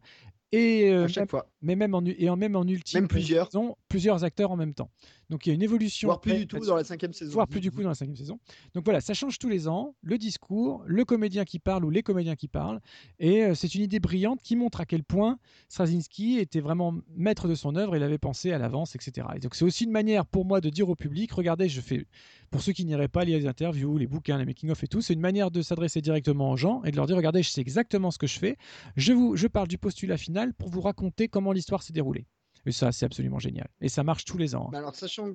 et euh, chaque fois. Mais même en, et en, même en ultime, même plusieurs. plusieurs acteurs en même temps. Donc il y a une évolution. Voire plus du tout dans la cinquième saison. Voire plus du coup dans la cinquième saison. Donc voilà, ça change tous les ans. Le discours, le comédien qui parle ou les comédiens qui parlent. Et euh, c'est une idée brillante qui montre à quel point Straczynski était vraiment maître de son œuvre. Il avait pensé à l'avance, etc. Et donc c'est aussi une manière pour moi de dire au public regardez, je fais. Pour ceux qui n'iraient pas lire les interviews, les bouquins, les making-of et tout, c'est une manière de s'adresser directement aux gens et de leur dire regardez, je sais exactement ce que je fais. Je, parle du postulat final pour vous raconter comment l'histoire s'est déroulée. Et ça, c'est absolument génial. Et ça marche tous les ans. Hein. Bah alors, sachant,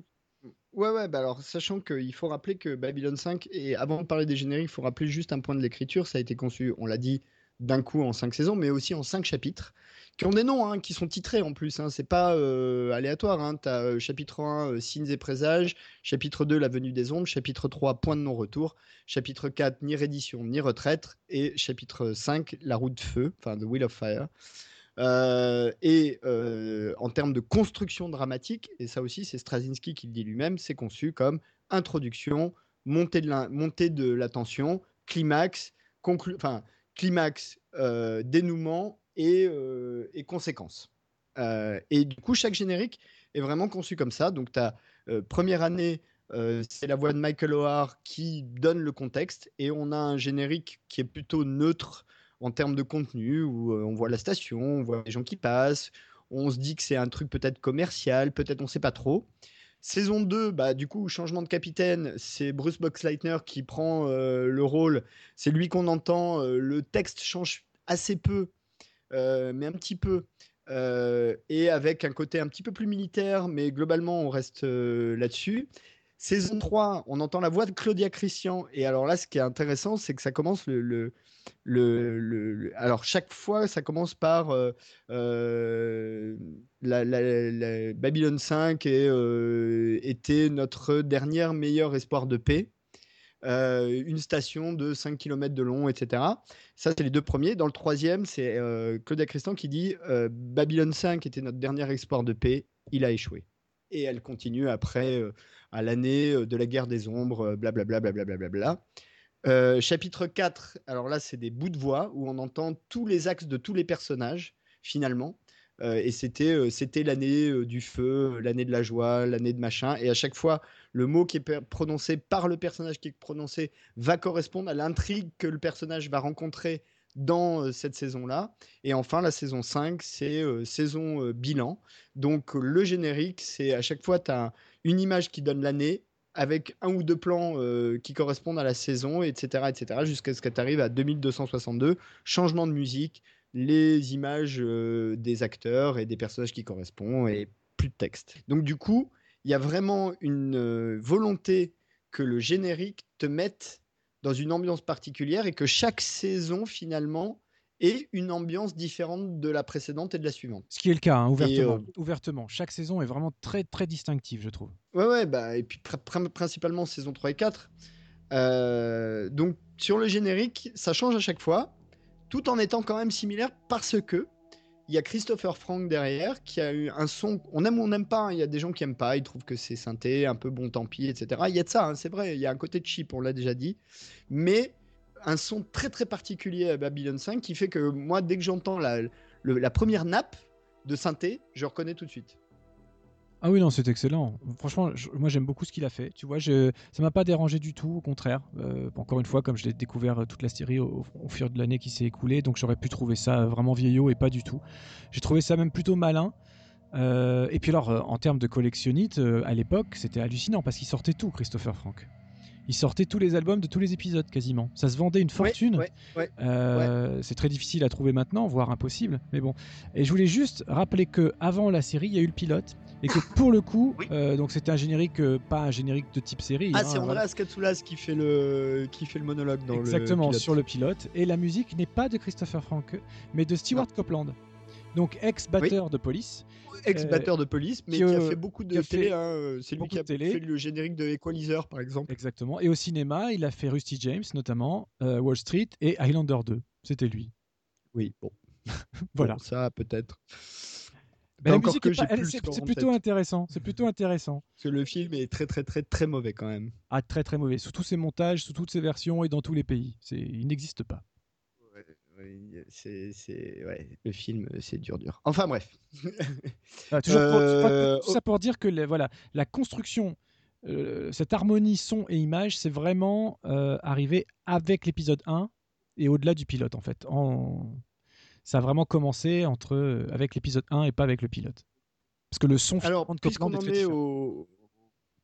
Ouais, ouais, bah alors, sachant qu'il faut rappeler que Babylon 5, et avant de parler des génériques, il faut rappeler juste un point de l'écriture, ça a été conçu, on l'a dit, d'un coup en cinq saisons, mais aussi en cinq chapitres, qui ont des noms, hein, qui sont titrés en plus, hein, c'est pas euh, aléatoire, hein, tu as euh, chapitre 1, euh, signes et présages, chapitre 2, la venue des ombres, chapitre 3, point de non-retour, chapitre 4, ni reddition, ni retraite, et chapitre 5, la route de feu, enfin, The Wheel of Fire. Et en termes de construction dramatique, et ça aussi c'est Straczynski qui le dit lui-même, c'est conçu comme introduction, montée de la, montée de tension, climax, enfin, climax, euh, dénouement et, et conséquences. et du coup, chaque générique est vraiment conçu comme ça. Donc, tu as première année c'est la voix de Michael O'Hare qui donne le contexte et on a un générique qui est plutôt neutre en termes de contenu où on voit la station, on voit les gens qui passent, on se dit que c'est un truc peut-être commercial, peut-être on sait pas trop. Saison 2, bah, du coup, changement de capitaine, c'est Bruce Boxleitner qui prend le rôle. C'est lui qu'on entend. le texte change assez peu, mais un petit peu. et avec un côté un petit peu plus militaire, mais globalement, on reste là-dessus. Saison 3, on entend la voix de Claudia Christian. Et alors là, ce qui est intéressant, c'est que ça commence le, le, alors chaque fois, ça commence par euh, euh, Babylone 5 et, euh, était notre dernier meilleur espoir de paix. une station de 5 km de long, etc. Ça, c'est les deux premiers. Dans le troisième, c'est Claudia Christian qui dit Babylone 5 était notre dernier espoir de paix, il a échoué. Et elle continue après à l'année euh, de la guerre des ombres, blablabla. Bla, bla, bla, euh, chapitre 4, alors là, c'est des bouts de voix où on entend tous les axes de tous les personnages, finalement. Euh, et c'était c'était l'année du feu, l'année de la joie, l'année de machin. Et à chaque fois, le mot qui est prononcé par le personnage qui est prononcé va correspondre à l'intrigue que le personnage va rencontrer dans cette saison-là. Et enfin, la saison 5, c'est saison bilan. Donc le générique, c'est à chaque fois, tu as une image qui donne l'année avec un ou deux plans qui correspondent à la saison, etc., etc., jusqu'à ce que tu arrives à 2262, changement de musique, les images des acteurs et des personnages qui correspondent, et plus de texte. Donc du coup, il y a vraiment une volonté que le générique te mette dans une ambiance particulière et que chaque saison finalement ait une ambiance différente de la précédente et de la suivante. Ce qui est le cas, hein, ouvertement, euh, ouvertement. Chaque saison est vraiment très très distinctive, je trouve. Ouais, ouais, bah, et puis principalement saison 3 et 4. Euh, donc sur le générique, ça change à chaque fois, tout en étant quand même similaire parce que il y a Christopher Frank derrière qui a eu un son. On aime ou on n'aime pas. Hein. Il y a des gens qui aiment pas. Ils trouvent que c'est synthé, un peu bon tant pis, etc. Il y a de ça, hein, c'est vrai. Il y a un côté cheap, on l'a déjà dit. Mais un son très très particulier à Babylon 5 qui fait que moi, dès que j'entends la, la première nappe de synthé, je reconnais tout de suite. Ah oui, non, c'est excellent. Franchement, moi j'aime beaucoup ce qu'il a fait. Tu vois, je, ça m'a pas dérangé du tout, au contraire. Euh, encore une fois, comme je l'ai découvert euh, toute la série au, fur de l'année qui s'est écoulée, donc j'aurais pu trouver ça vraiment vieillot et pas du tout. J'ai trouvé ça même plutôt malin. Euh, et puis alors, en termes de collectionnite, à l'époque, c'était hallucinant parce qu'il sortait tout, Christopher Frank il sortait tous les albums de tous les épisodes quasiment. Ça se vendait une fortune. Euh, c'est très difficile à trouver maintenant, voire impossible. Mais bon. Et je voulais juste rappeler que avant la série, il y a eu le pilote et que pour le coup, euh, donc c'était un générique, euh, pas un générique de type série. Ah, hein, c'est Andreas Katsoulas qui fait le qui fait le monologue dans Exactement, le sur le pilote. Et la musique n'est pas de Christopher Franke, mais de Stewart Copeland donc ex-batteur de police. Ex-batteur de police, mais qui, a fait beaucoup de télé. Hein, c'est lui qui a fait le générique de Equalizer, par exemple. Exactement. Et au cinéma, il a fait Rusty James, notamment, euh, Wall Street et Highlander 2. C'était lui. Oui, bon. [laughs] voilà. ça, peut-être. la musique c'est plutôt intéressant. C'est plutôt intéressant. Parce que le film est très très très très mauvais quand même. Ah très très mauvais. Sous tous ses montages, sous toutes ses versions et dans tous les pays. C'est il n'existe pas c'est le film, c'est dur, dur. Enfin bref. Ah, toujours euh, tout ça pour dire que voilà, la construction, euh, cette harmonie son et image, c'est vraiment euh, arrivé avec l'épisode 1 et au-delà du pilote en fait. En... Ça a vraiment commencé entre avec l'épisode 1 et pas avec le pilote. Parce que le son Alors, puisqu'on en est au,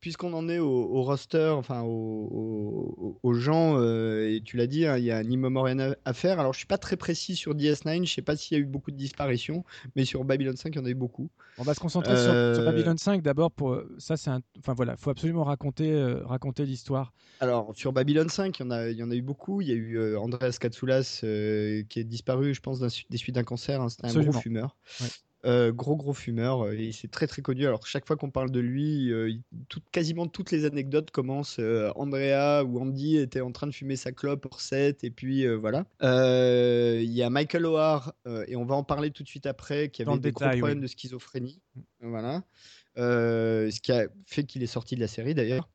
puisqu'on en est au, roster, enfin aux gens, euh, et tu l'as dit, hein, il y a un immemorial à, faire. Alors je suis pas très précis sur DS9, je sais pas s'il y a eu beaucoup de disparitions, mais sur Babylon 5, il y en a eu beaucoup. On va se concentrer sur, euh, Babylon 5 d'abord. Pour ça, c'est un, enfin voilà, faut absolument raconter euh, raconter l'histoire. Alors sur Babylon 5, il y en a, il y en a eu beaucoup. Il y a eu Andreas Katsoulas qui est disparu, je pense, des suites d'un cancer. Hein, c'était un gros fumeur. Euh, gros gros fumeur euh, et c'est très très connu. Alors chaque fois qu'on parle de lui, euh, quasiment toutes les anecdotes commencent. Andrea ou Andy était en train de fumer sa clope pour 7 et puis voilà. Il y a Michael O'Hare et on va en parler tout de suite après qui avait des gros problèmes de schizophrénie. Mm. Voilà. ce qui a fait qu'il est sorti de la série d'ailleurs.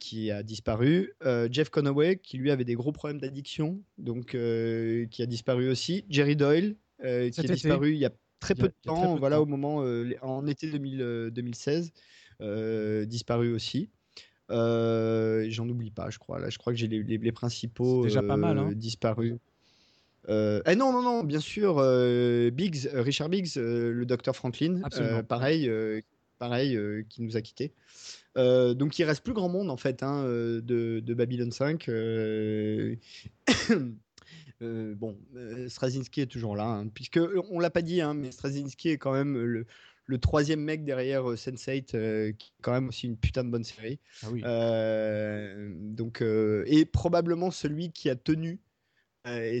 qui a disparu. Jeff Conaway, qui lui avait des gros problèmes d'addiction, donc qui a disparu aussi. Jerry Doyle, qui a disparu il y a très peu de temps, voilà, au moment, euh, en été 2016, euh, disparu aussi. J'en oublie pas, je crois. Là, je crois que j'ai les, les, principaux déjà pas mal, hein. disparus. eh non, non, non, bien sûr, Biggs, Richard Biggs, le docteur Franklin, pareil, pareil, qui nous a quittés. donc il reste plus grand monde en fait hein, de, de, Babylon 5. Bon, Straczynski est toujours là, hein, puisque on l'a pas dit, hein, mais Straczynski est quand même le, le troisième mec derrière euh, Sense8, euh, qui est quand même aussi une putain de bonne série. Ah oui. Euh, donc, et probablement celui qui a tenu. et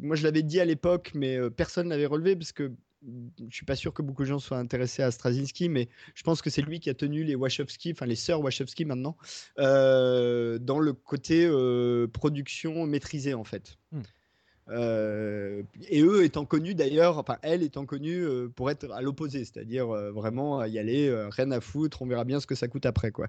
moi, je l'avais dit à l'époque, mais personne l'avait relevé parce que je suis pas sûr que beaucoup de gens soient intéressés à Straczynski, mais je pense que c'est lui qui a tenu les Wachowski, enfin les sœurs Wachowski maintenant, dans le côté production maîtrisée en fait. Hmm. Euh, et eux étant connus d'ailleurs, enfin elle étant connue euh, pour être à l'opposé, c'est-à-dire euh, vraiment y aller, rien à foutre, on verra bien ce que ça coûte après quoi.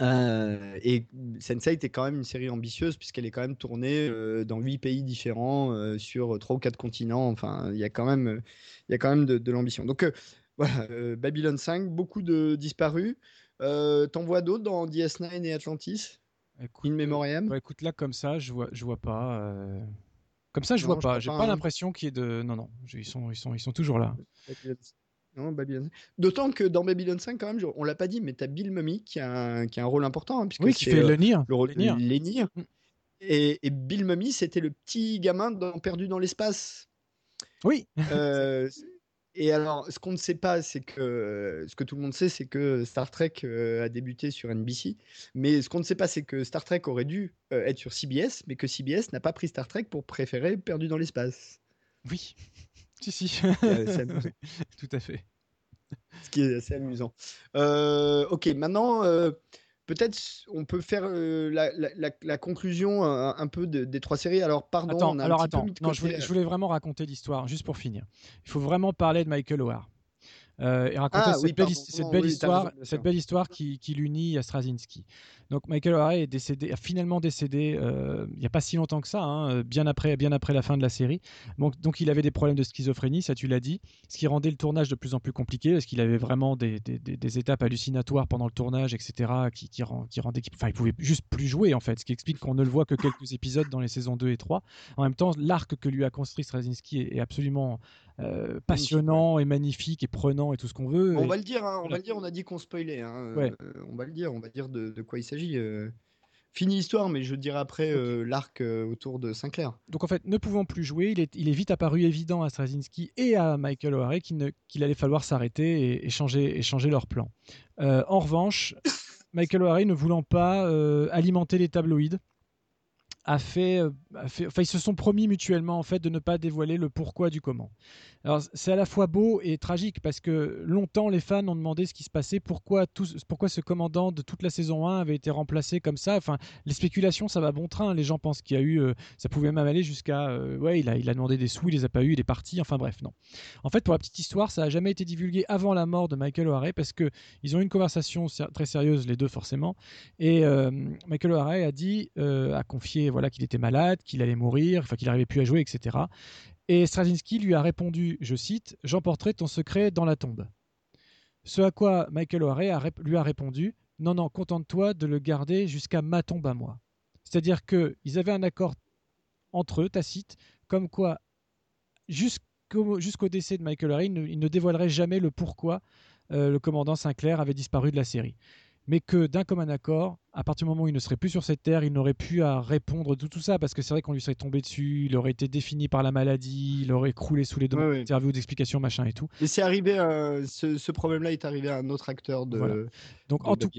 et Sense8 est quand même une série ambitieuse puisqu'elle est quand même tournée dans huit pays différents sur trois ou quatre continents. Enfin, il y a quand même, il y a quand même de, l'ambition. Donc voilà, Babylon 5, beaucoup de disparus. T'en vois d'autres dans DS9 et Atlantis? Écoute, In Memoriam? bah, Écoute là comme ça, je vois, je vois pas. Comme ça, je vois pas. J'ai pas, hein. l'impression qu'il y ait de. Non, non, ils sont, ils sont, ils sont toujours là. Non, Babylon. D'autant que dans Babylon 5, quand même, on l'a pas dit, mais tu as Bill Mummy qui a un, qui a un rôle important. Hein, puisque oui, qui fait le Nir. Le rôle de Lénir. Mm. Et, et, Bill Mummy, c'était le petit gamin dans perdu dans l'espace. Oui. Euh, [laughs] et alors, ce qu'on ne sait pas, c'est que ce que tout le monde sait, c'est que Star Trek euh, a débuté sur NBC. Mais ce qu'on ne sait pas, c'est que Star Trek aurait dû euh, être sur CBS, mais que CBS n'a pas pris Star Trek pour préférer Perdu dans l'espace. Oui, [laughs] si, si. [laughs] Tout à fait. Ce qui est assez amusant. Euh, ok, maintenant peut-être on peut faire euh, la, conclusion un, peu des trois séries. Alors, pardon. Attends, alors attends. non, je, voulais, je voulais, vraiment raconter l'histoire, juste pour finir. Il faut vraiment parler de Michael O'Hare. Euh, et raconter ah cette, belle, histoire, cette belle histoire qui, qui l'unit à Straczynski. Donc Michael O'Hare est décédé, finalement décédé euh, il n'y a pas si longtemps que ça, hein, bien, après, bien après la fin de la série. Donc, donc il avait des problèmes de schizophrénie, ça tu l'as dit, ce qui rendait le tournage de plus en plus compliqué parce qu'il avait vraiment des, des, des, étapes hallucinatoires pendant le tournage, etc. qui, qui, rend, qui rendaient, enfin il pouvait juste plus jouer en fait, ce qui explique qu'on ne le voit que quelques épisodes dans les saisons 2 et 3. En même temps, l'arc que lui a construit Straczynski est, est absolument euh, passionnant et magnifique et prenant et tout ce qu'on veut. On va le dire, hein, on va le dire, on a dit qu'on spoilait. Hein, euh, on va le dire, on va dire de, quoi il s'agit. Euh. Fini l'histoire, mais je dirai après l'arc autour de Sinclair. Donc en fait, ne pouvant plus jouer, il est, il est vite apparu évident à Straczynski et à Michael O'Hare qu'il allait falloir s'arrêter et, changer, et changer leur plan. en revanche, Michael O'Hare ne voulant pas alimenter les tabloïds, a fait, euh, enfin, ils se sont promis mutuellement en fait de ne pas dévoiler le pourquoi du comment. Alors c'est à la fois beau et tragique parce que longtemps les fans ont demandé ce qui se passait, pourquoi tout, pourquoi ce commandant de toute la saison 1 avait été remplacé comme ça. Enfin, les spéculations ça va bon train. Les gens pensent qu'il y a eu, euh, ça pouvait même aller jusqu'à, euh, ouais, il a, il a demandé des sous, il les a pas eu, il est parti. Enfin bref, non. En fait, pour la petite histoire, ça a jamais été divulgué avant la mort de Michael O'Hare parce que ils ont eu une conversation très sérieuse les deux forcément. Et Michael O'Hare a dit, a confié voilà, qu'il était malade, qu'il allait mourir, enfin qu'il n'arrivait plus à jouer, etc. Et Straczynski lui a répondu, je cite, J'emporterai ton secret dans la tombe. Ce à quoi Michael O'Hare lui a répondu, Non, non, contente-toi de le garder jusqu'à ma tombe à moi. C'est-à-dire qu'ils avaient un accord entre eux, tacite, comme quoi, jusqu'au décès de Michael O'Hare, il ne, dévoilerait jamais le pourquoi euh, le commandant Sinclair avait disparu de la série mais que d'un commun accord, à partir du moment où il ne serait plus sur cette terre, il n'aurait plus à répondre de tout ça, parce que c'est vrai qu'on lui serait tombé dessus, il aurait été défini par la maladie, il aurait croulé sous les demandes d'interviews, d'explications, machin et tout. Et c'est arrivé, euh, ce, problème-là est arrivé à un autre acteur de. Donc en, tout,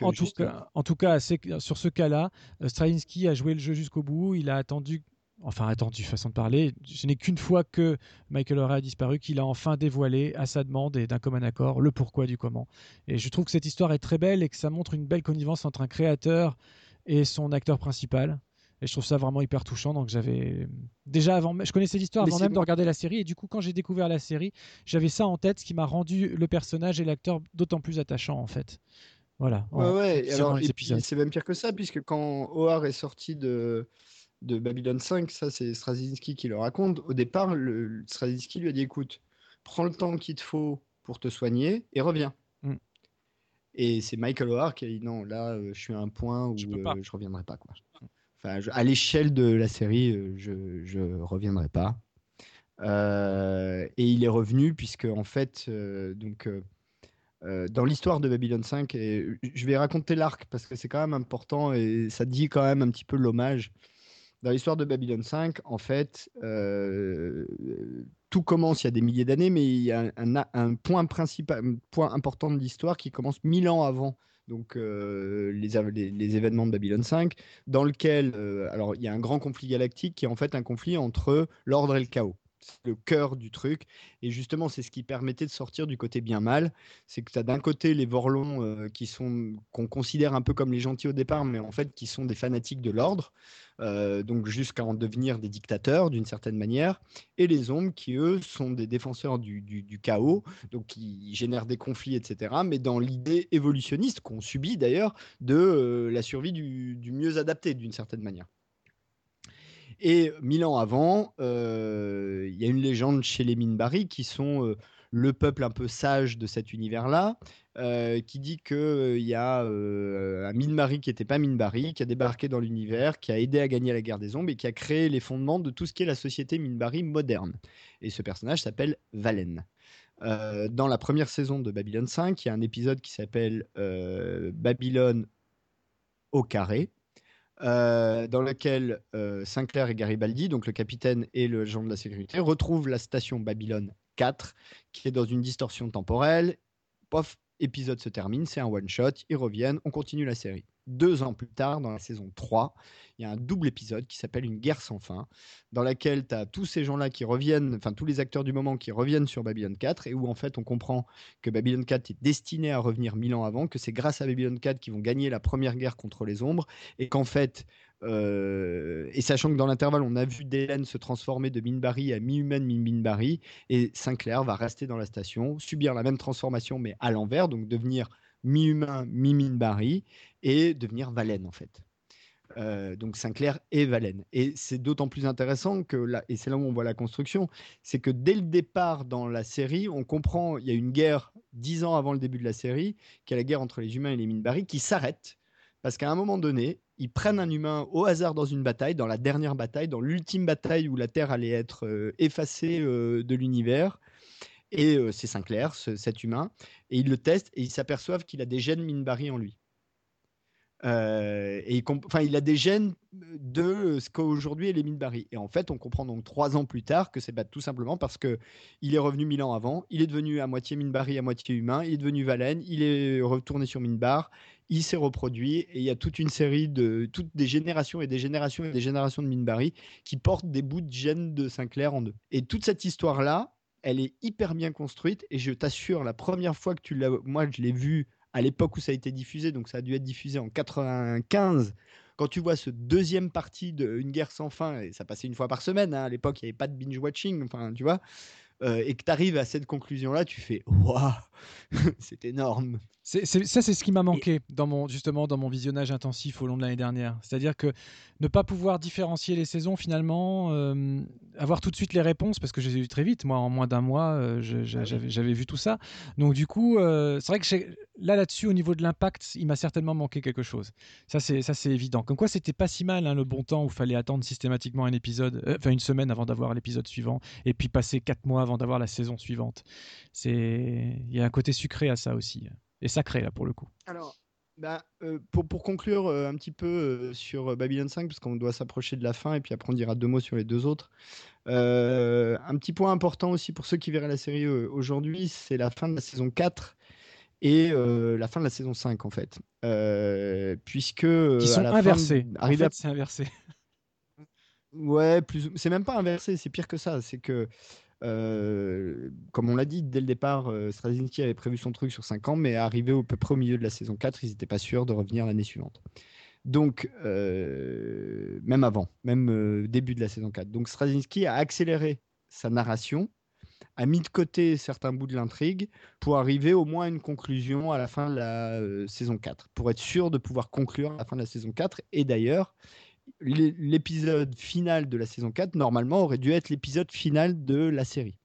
en, tout cas, en tout cas, sur ce cas-là, euh, Straczynski a joué le jeu jusqu'au bout, il a attendu enfin attendu façon de parler, ce n'est qu'une fois que Michael O'Hare a disparu qu'il a enfin dévoilé à sa demande et d'un commun accord le pourquoi du comment. Et je trouve que cette histoire est très belle et que ça montre une belle connivence entre un créateur et son acteur principal. Et je trouve ça vraiment hyper touchant. Donc j'avais déjà avant, je connaissais l'histoire avant même de regarder la série. Et du coup, quand j'ai découvert la série, j'avais ça en tête, ce qui m'a rendu le personnage et l'acteur d'autant plus attachant en fait. Voilà. Ouais, ouais. Alors, c'est même pire que ça, puisque quand O'Hare est sorti de de Babylon 5, ça c'est Straczynski qui le raconte. Au départ, le, Straczynski lui a dit écoute, prends le temps qu'il te faut pour te soigner et reviens. Mm. Et c'est Michael O'Hare qui a dit non, là, je suis à un point où je ne reviendrai pas. Quoi. Enfin, à l'échelle de la série, je ne reviendrai pas. et il est revenu puisque en fait, donc euh, dans l'histoire de Babylon 5, et je vais raconter l'arc parce que c'est quand même important et ça dit quand même un petit peu l'hommage. Dans l'histoire de Babylon 5, en fait, euh, tout commence il y a des milliers d'années, mais il y a un, point important de l'histoire qui commence mille ans avant donc euh, les, événements de Babylon 5, dans lequel alors il y a un grand conflit galactique qui est en fait un conflit entre l'ordre et le chaos le cœur du truc. Et justement, c'est ce qui permettait de sortir du côté bien mal. C'est que tu as d'un côté les Vorlons qui sont qu'on considère un peu comme les gentils au départ, mais en fait qui sont des fanatiques de l'ordre, donc jusqu'à en devenir des dictateurs d'une certaine manière. Et les ombres qui, eux, sont des défenseurs du, chaos, donc qui génèrent des conflits, etc. Mais dans l'idée évolutionniste qu'on subit d'ailleurs de la survie du mieux adapté d'une certaine manière. Et mille ans avant, euh, il y a une légende chez les Minbari qui sont euh, le peuple un peu sage de cet univers-là, euh, qui dit qu'il y a un Minbari qui n'était pas Minbari, qui a débarqué dans l'univers, qui a aidé à gagner la guerre des ombres et qui a créé les fondements de tout ce qui est la société Minbari moderne. Et ce personnage s'appelle Valen. dans la première saison de Babylon 5, il y a un épisode qui s'appelle Babylone au carré, euh, dans lequel euh, Sinclair et Garibaldi, donc le capitaine et le agent de la sécurité, retrouvent la station Babylone 4, qui est dans une distorsion temporelle. Pof, épisode se termine, c'est un one-shot, ils reviennent, on continue la série. Deux ans plus tard, dans la saison 3, il y a un double épisode qui s'appelle Une guerre sans fin, dans laquelle tu as tous ces gens-là qui reviennent, enfin tous les acteurs du moment qui reviennent sur Babylon 4, et où en fait on comprend que Babylon 4 est destiné à revenir mille ans avant, que c'est grâce à Babylon 4 qu'ils vont gagner la première guerre contre les ombres, et qu'en fait euh, et sachant que dans l'intervalle, on a vu Délène se transformer de Minbari à mi-humaine, mi-Minbari, et Sinclair va rester dans la station, subir la même transformation, mais à l'envers, donc devenir mi-humain, mi-Minbari, et devenir Valen en fait. Euh, donc Sinclair et Valen. Et c'est d'autant plus intéressant que là, et c'est là où on voit la construction, c'est que dès le départ dans la série, on comprend, il y a une guerre dix ans avant le début de la série, qui est la guerre entre les humains et les Minbari, qui s'arrête parce qu'à un moment donné, ils prennent un humain au hasard dans une bataille, dans la dernière bataille, dans l'ultime bataille où la Terre allait être euh, effacée euh, de l'univers. Et c'est Sinclair, cet humain. Et ils le testent et ils s'aperçoivent qu'il a des gènes Minbari en lui. Et il, il a des gènes de ce qu'aujourd'hui est les Minbari. Et en fait, on comprend donc trois ans plus tard que c'est bah, tout simplement parce que il est revenu mille ans avant, il est devenu à moitié Minbari, à moitié humain, il est devenu Valen, il est retourné sur Minbar, il s'est reproduit et il y a toute une série de toutes des générations et des générations et des générations de Minbari qui portent des bouts de gènes de Sinclair en eux. Et toute cette histoire là, elle est hyper bien construite et je t'assure la première fois que tu l'as moi je l'ai vu à l'époque où ça a été diffusé donc ça a dû être diffusé en 95 quand tu vois ce deuxième partie de Une guerre sans fin, et ça passait une fois par semaine, hein, à l'époque il n'y avait pas de binge-watching, enfin tu vois, euh, et que tu arrives à cette conclusion-là, tu fais Waouh, [laughs] c'est énorme. C'est, ça, c'est ce qui m'a manqué dans mon, justement dans mon visionnage intensif au long de l'année dernière. C'est-à-dire que ne pas pouvoir différencier les saisons finalement, euh, avoir tout de suite les réponses, parce que j'ai vu très vite, moi en moins d'un mois, euh, ah j'avais, vu tout ça. Donc du coup, euh, c'est vrai que là là-dessus, au niveau de l'impact, il m'a certainement manqué quelque chose. Ça c'est, ça, c'est évident. Comme quoi, c'était pas si mal hein, le bon temps où il fallait attendre systématiquement un épisode, enfin une semaine avant d'avoir l'épisode suivant, et puis passer quatre mois avant d'avoir la saison suivante. Il y a un côté sucré à ça aussi et sacré là pour le coup. Alors, bah, euh, pour, pour, conclure euh, un petit peu euh, sur Babylon 5, parce qu'on doit s'approcher de la fin, et puis après on dira deux mots sur les deux autres. un petit point important aussi pour ceux qui verraient la série aujourd'hui, c'est la fin de la saison 4 et la fin de la saison 5 en fait. puisque... Qui sont inversés. en fait, c'est inversé. Ouais, plus... c'est même pas inversé, c'est pire que ça. C'est que euh, comme on l'a dit, dès le départ, euh, Straczynski avait prévu son truc sur 5 ans, mais arrivé au peu près au milieu de la saison 4, ils n'étaient pas sûrs de revenir l'année suivante. Donc, euh, même avant, même début de la saison 4. Donc, Straczynski a accéléré sa narration, a mis de côté certains bouts de l'intrigue pour arriver au moins à une conclusion à la fin de la saison 4, pour être sûr de pouvoir conclure à la fin de la saison 4. Et d'ailleurs, l'épisode final de la saison 4, normalement, aurait dû être l'épisode final de la série.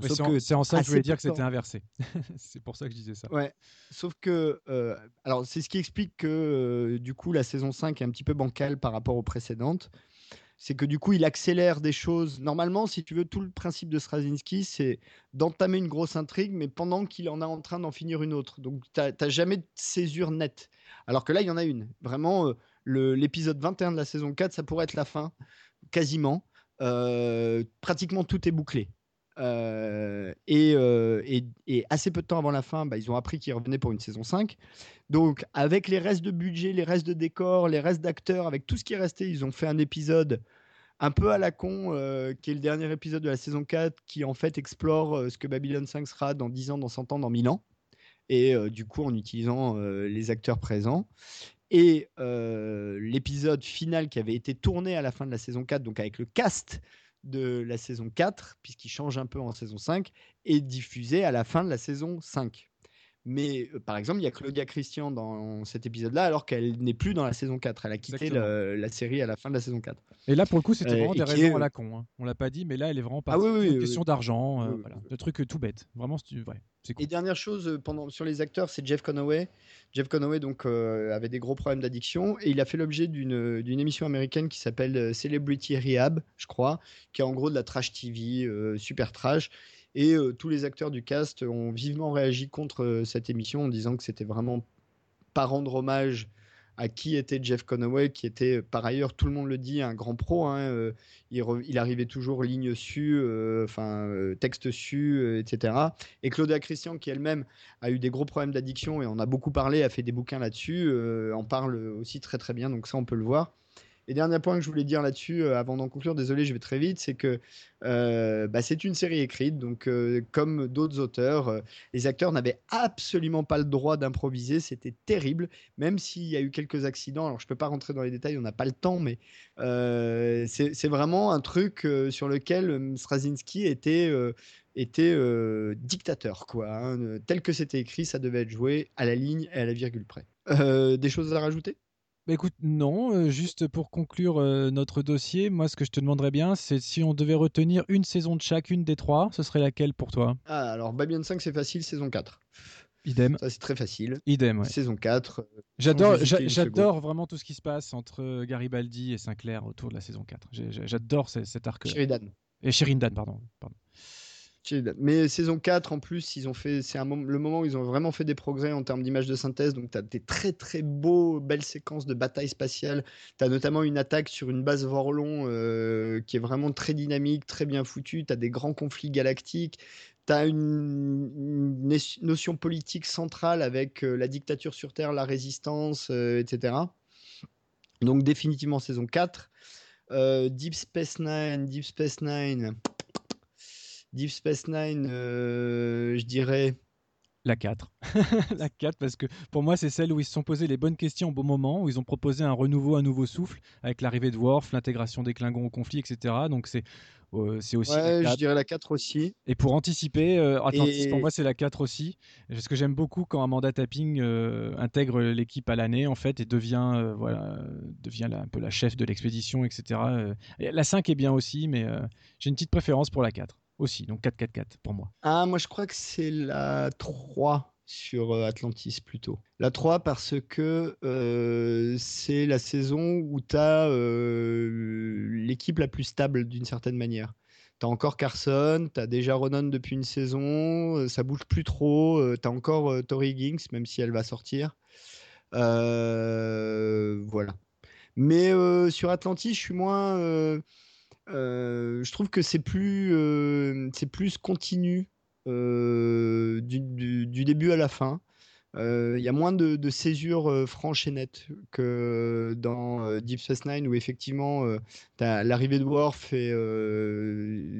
c'est en, ça que je voulais dire que c'était inversé. [laughs] c'est pour ça que je disais ça. Ouais. Sauf que, euh, alors c'est ce qui explique que euh, du coup la saison 5 est un petit peu bancale par rapport aux précédentes. C'est que du coup il accélère des choses. Normalement, si tu veux, tout le principe de Straczynski, c'est d'entamer une grosse intrigue, mais pendant qu'il en est en train d'en finir une autre. Donc tu n'as jamais de césure nette. Alors que là, il y en a une. Vraiment, euh, l'épisode 21 de la saison 4, ça pourrait être la fin, quasiment. pratiquement tout est bouclé. Euh, euh, et, assez peu de temps avant la fin, bah, ils ont appris qu'ils revenaient pour une saison 5. Donc, avec les restes de budget, les restes de décors, les restes d'acteurs, avec tout ce qui est resté, ils ont fait un épisode un peu à la con, euh, qui est le dernier épisode de la saison 4, qui en fait explore ce que Babylon 5 sera dans 10 ans, dans 100 ans, dans 1000 ans. Et du coup, en utilisant les acteurs présents. Et l'épisode final qui avait été tourné à la fin de la saison 4, donc avec le cast de la saison 4, puisqu'il change un peu en saison 5, est diffusé à la fin de la saison 5. Mais euh, par exemple, il y a Claudia Christian dans cet épisode-là, alors qu'elle n'est plus dans la saison 4. Elle a quitté la série à la fin de la saison 4. Et là, pour le coup, c'était euh, vraiment des raisons à la con. Hein. On l'a pas dit, mais là, elle est vraiment pas ah, une question d'argent. Euh, Le truc tout bête. Vraiment, c'est cool. Et dernière chose, pendant, sur les acteurs, c'est Jeff Conaway. Jeff Conaway donc, avait des gros problèmes d'addiction et il a fait l'objet d'une émission américaine qui s'appelle Celebrity Rehab, je crois, qui est en gros de la trash TV, super trash. Et tous les acteurs du cast ont vivement réagi contre cette émission en disant que c'était vraiment pas rendre hommage à qui était Jeff Conaway, qui était par ailleurs, tout le monde le dit, un grand pro. Hein, il, arrivait toujours ligne su, enfin texte su, etc. Et Claudia Christian, qui elle-même a eu des gros problèmes d'addiction et on a beaucoup parlé, a fait des bouquins là-dessus, en parle aussi très très bien. Donc ça, on peut le voir. Et dernier point que je voulais dire là-dessus, euh, avant d'en conclure, désolé, je vais très vite, c'est que euh, bah, c'est une série écrite, donc euh, comme d'autres auteurs, les acteurs n'avaient absolument pas le droit d'improviser, c'était terrible, même s'il y a eu quelques accidents. Alors je ne peux pas rentrer dans les détails, on n'a pas le temps, mais c'est vraiment un truc sur lequel Straczynski était dictateur, quoi. Hein. Tel que c'était écrit, ça devait être joué à la ligne et à la virgule près. des choses à rajouter? Bah, écoute, non, euh, juste pour conclure euh, notre dossier, moi ce que je te demanderais bien, c'est si on devait retenir une saison de chacune des trois, ce serait laquelle pour toi? Ah, alors Babylon 5 c'est facile, saison 4. Idem. Ça c'est très facile. Idem, ouais. Saison 4. Euh, j'adore, j'adore vraiment tout ce qui se passe entre Garibaldi et Sinclair autour de la saison 4. J'adore cet arc. Sheridan. Et Sheridan, pardon. pardon. Mais saison 4, en plus, ils ont fait, c'est le moment où ils ont vraiment fait des progrès en termes d'image de synthèse. Donc, tu as des très très beaux, belles séquences de bataille spatiale. Tu as notamment une attaque sur une base Vorlon euh, qui est vraiment très dynamique, très bien foutue. Tu as des grands conflits galactiques. Tu as une, notion politique centrale avec euh, la dictature sur Terre, la résistance, euh, etc. Donc, définitivement saison 4. Deep Space Nine, Deep Space Nine Deep Space Nine, euh, je dirais. La 4. [laughs] la 4, parce que pour moi, c'est celle où ils se sont posés les bonnes questions au bon moment, où ils ont proposé un renouveau, un nouveau souffle, avec l'arrivée de Worf, l'intégration des Klingons au conflit, etc. Donc c'est euh, c'est aussi. Ouais, je dirais la 4 aussi. Et pour anticiper, euh, Atlantis, pour moi, c'est la 4 aussi. Parce que j'aime beaucoup quand Amanda Tapping intègre l'équipe à l'année, en fait, et devient, voilà, devient un peu la chef de l'expédition, etc. la 5 est bien aussi, mais j'ai une petite préférence pour la 4 aussi. Donc 4-4-4 pour moi. Ah, moi je crois que c'est la 3 sur euh, Atlantis plutôt. La 3 parce que euh, c'est la saison où tu as euh, l'équipe la plus stable d'une certaine manière. Tu as encore Carson, tu as déjà Ronan depuis une saison, ça bouge plus trop, tu as encore Tori Ginks, même si elle va sortir. voilà. Mais sur Atlantis, je suis moins euh, je trouve que c'est plus, euh, c'est plus continu euh, du, début à la fin. Il y a moins de, de césures franches et nettes que dans Deep Space Nine où effectivement l'arrivée de Worf et,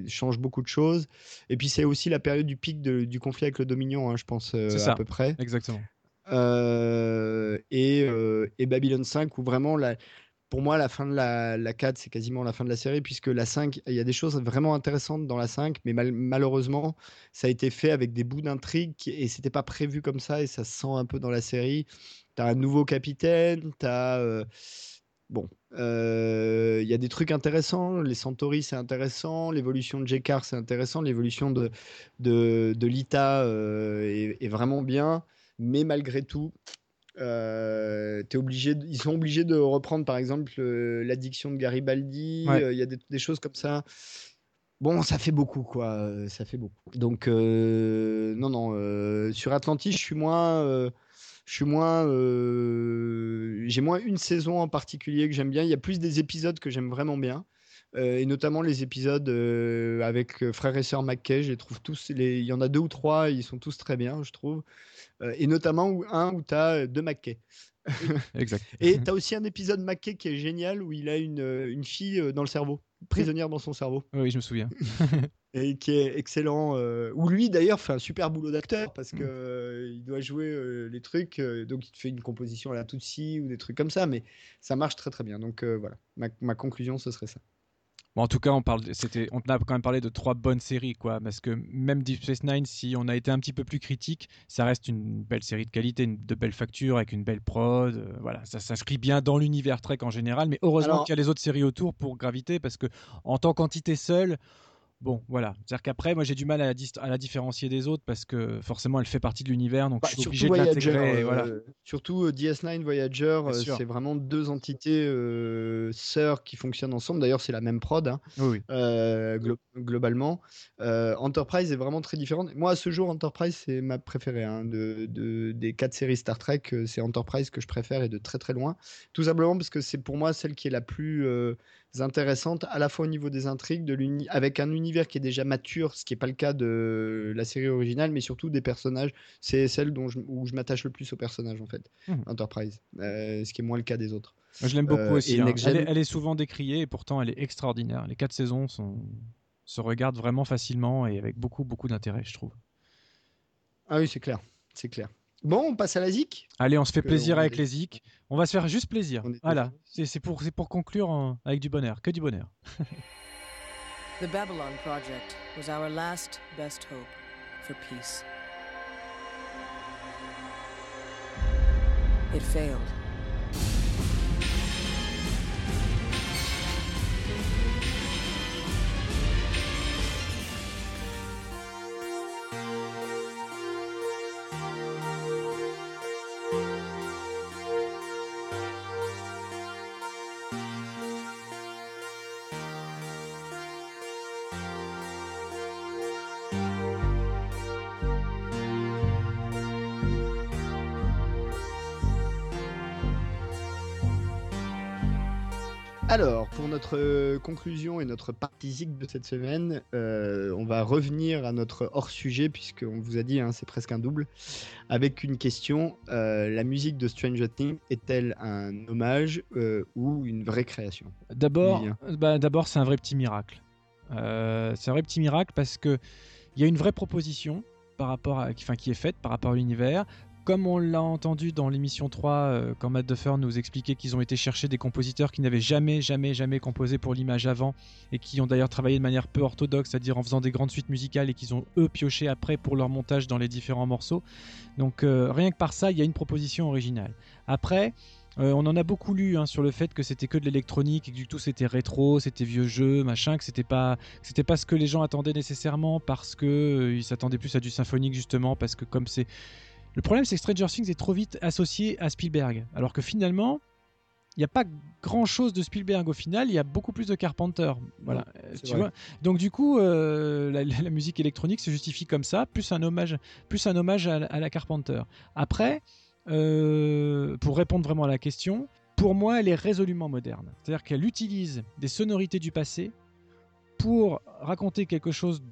change beaucoup de choses. Et puis c'est aussi la période du pic du conflit avec le Dominion, hein, je pense à peu près. Exactement. et, et, Babylon 5 où vraiment la, pour moi, la fin de la, la 4, c'est quasiment la fin de la série, puisque la 5, il y a des choses vraiment intéressantes dans la 5, mais malheureusement, ça a été fait avec des bouts d'intrigue et c'était pas prévu comme ça, et ça se sent un peu dans la série. Tu as un nouveau capitaine, tu as. Euh, bon, il y a des trucs intéressants. Les Centauri, c'est intéressant. L'évolution de Jekar, c'est intéressant. L'évolution de, de, de Lita est, est, vraiment bien. Mais malgré tout, euh, es obligé ils sont obligés de reprendre par exemple l'addiction de Garibaldi. Il y a des, choses comme ça. Bon, ça fait beaucoup, quoi. Ça fait beaucoup. Donc, non, non. sur Atlantis, je suis moins je suis moins. Euh, j'ai moins une saison en particulier que j'aime bien. Il y a plus des épisodes que j'aime vraiment bien. Euh, et notamment les épisodes euh, avec frère et sœur McKay, je les trouve tous. Les... Il y en a deux ou trois, ils sont tous très bien, je trouve. et notamment un où tu as deux McKay. [laughs] exact. et tu as aussi un épisode McKay qui est génial où il a une, une fille dans le cerveau, prisonnière dans son cerveau. Oui, je me souviens. [laughs] [laughs] et qui est excellent. Euh, où lui d'ailleurs fait un super boulot d'acteur parce que euh, il doit jouer euh, les trucs, donc il te fait une composition à la Tutsi ou des trucs comme ça, mais ça marche très très bien. Donc voilà, ma, conclusion ce serait ça. Bon, en tout cas, on, parle, c'était, on a quand même parlé de trois bonnes séries, quoi, parce que même Deep Space Nine, si on a été un petit peu plus critique, ça reste une belle série de qualité, de belle facture, avec une belle prod. voilà, ça s'inscrit bien dans l'univers Trek en général, mais heureusement qu'il y a les autres séries autour pour graviter, parce que en tant qu'entité seule, Bon, voilà. C'est-à-dire qu'après, moi, j'ai du mal à la, différencier des autres parce que forcément, elle fait partie de l'univers, donc bah, je suis obligé de l'intégrer. voilà. Euh, surtout euh, DS9, Voyager, euh, c'est vraiment deux entités sœurs qui fonctionnent ensemble. D'ailleurs, c'est la même prod, hein, globalement. Enterprise est vraiment très différente. Moi, à ce jour, Enterprise, c'est ma préférée. Hein, de, des quatre séries Star Trek, c'est Enterprise que je préfère et de très très loin. Tout simplement parce que c'est pour moi celle qui est la plus intéressantes, à la fois au niveau des intrigues, de avec un univers qui est déjà mature, ce qui n'est pas le cas de la série originale, mais surtout des personnages. C'est celle dont où je m'attache le plus aux personnages, en fait, mmh. Enterprise, euh, ce qui est moins le cas des autres. je l'aime beaucoup euh, aussi. Hein. Elle, est, souvent décriée et pourtant elle est extraordinaire. Les quatre saisons sont... se regardent vraiment facilement et avec beaucoup, beaucoup d'intérêt, je trouve. Ah oui, c'est clair. C'est clair. Bon, on passe à la ZIC. Allez, on se fait plaisir avec les ZIC. On va se faire juste plaisir. Voilà, c'est pour, pour conclure avec du bonheur, que du bonheur. [laughs] The Babylon Project was our last best hope for peace. It failed. Alors, pour notre euh, conclusion et notre partie de cette semaine, euh, on va revenir à notre hors-sujet, puisqu'on vous a dit, hein, c'est presque un double, avec une question. Euh, la musique de Stranger Things est-elle un hommage ou une vraie création? D'abord, bah, d'abord c'est un vrai petit miracle. c'est un vrai petit miracle parce qu'il y a une vraie proposition par rapport à, enfin, qui est faite par rapport à l'univers comme on l'a entendu dans l'émission 3, euh, quand Matt Duffer nous expliquait qu'ils ont été chercher des compositeurs qui n'avaient jamais, jamais, jamais composé pour l'image avant, et qui ont d'ailleurs travaillé de manière peu orthodoxe, c'est-à-dire en faisant des grandes suites musicales, et qu'ils ont eux pioché après pour leur montage dans les différents morceaux. Donc euh, rien que par ça, il y a une proposition originale. Après, euh, on en a beaucoup lu hein, sur le fait que c'était que de l'électronique et que du tout c'était rétro, c'était vieux jeu, machin, que c'était pas, c'était pas ce que les gens attendaient nécessairement parce que ils s'attendaient plus à du symphonique justement parce que comme c'est le problème, c'est que Stranger Things est trop vite associé à Spielberg. Alors que finalement, il n'y a pas grand chose de Spielberg au final, il y a beaucoup plus de Carpenter. Voilà, tu vois. Donc du coup, euh, la, musique électronique se justifie comme ça, plus un hommage, plus un hommage à, la Carpenter. Après, euh, pour répondre vraiment à la question, pour moi, elle est résolument moderne. C'est-à-dire qu'elle utilise des sonorités du passé pour raconter quelque chose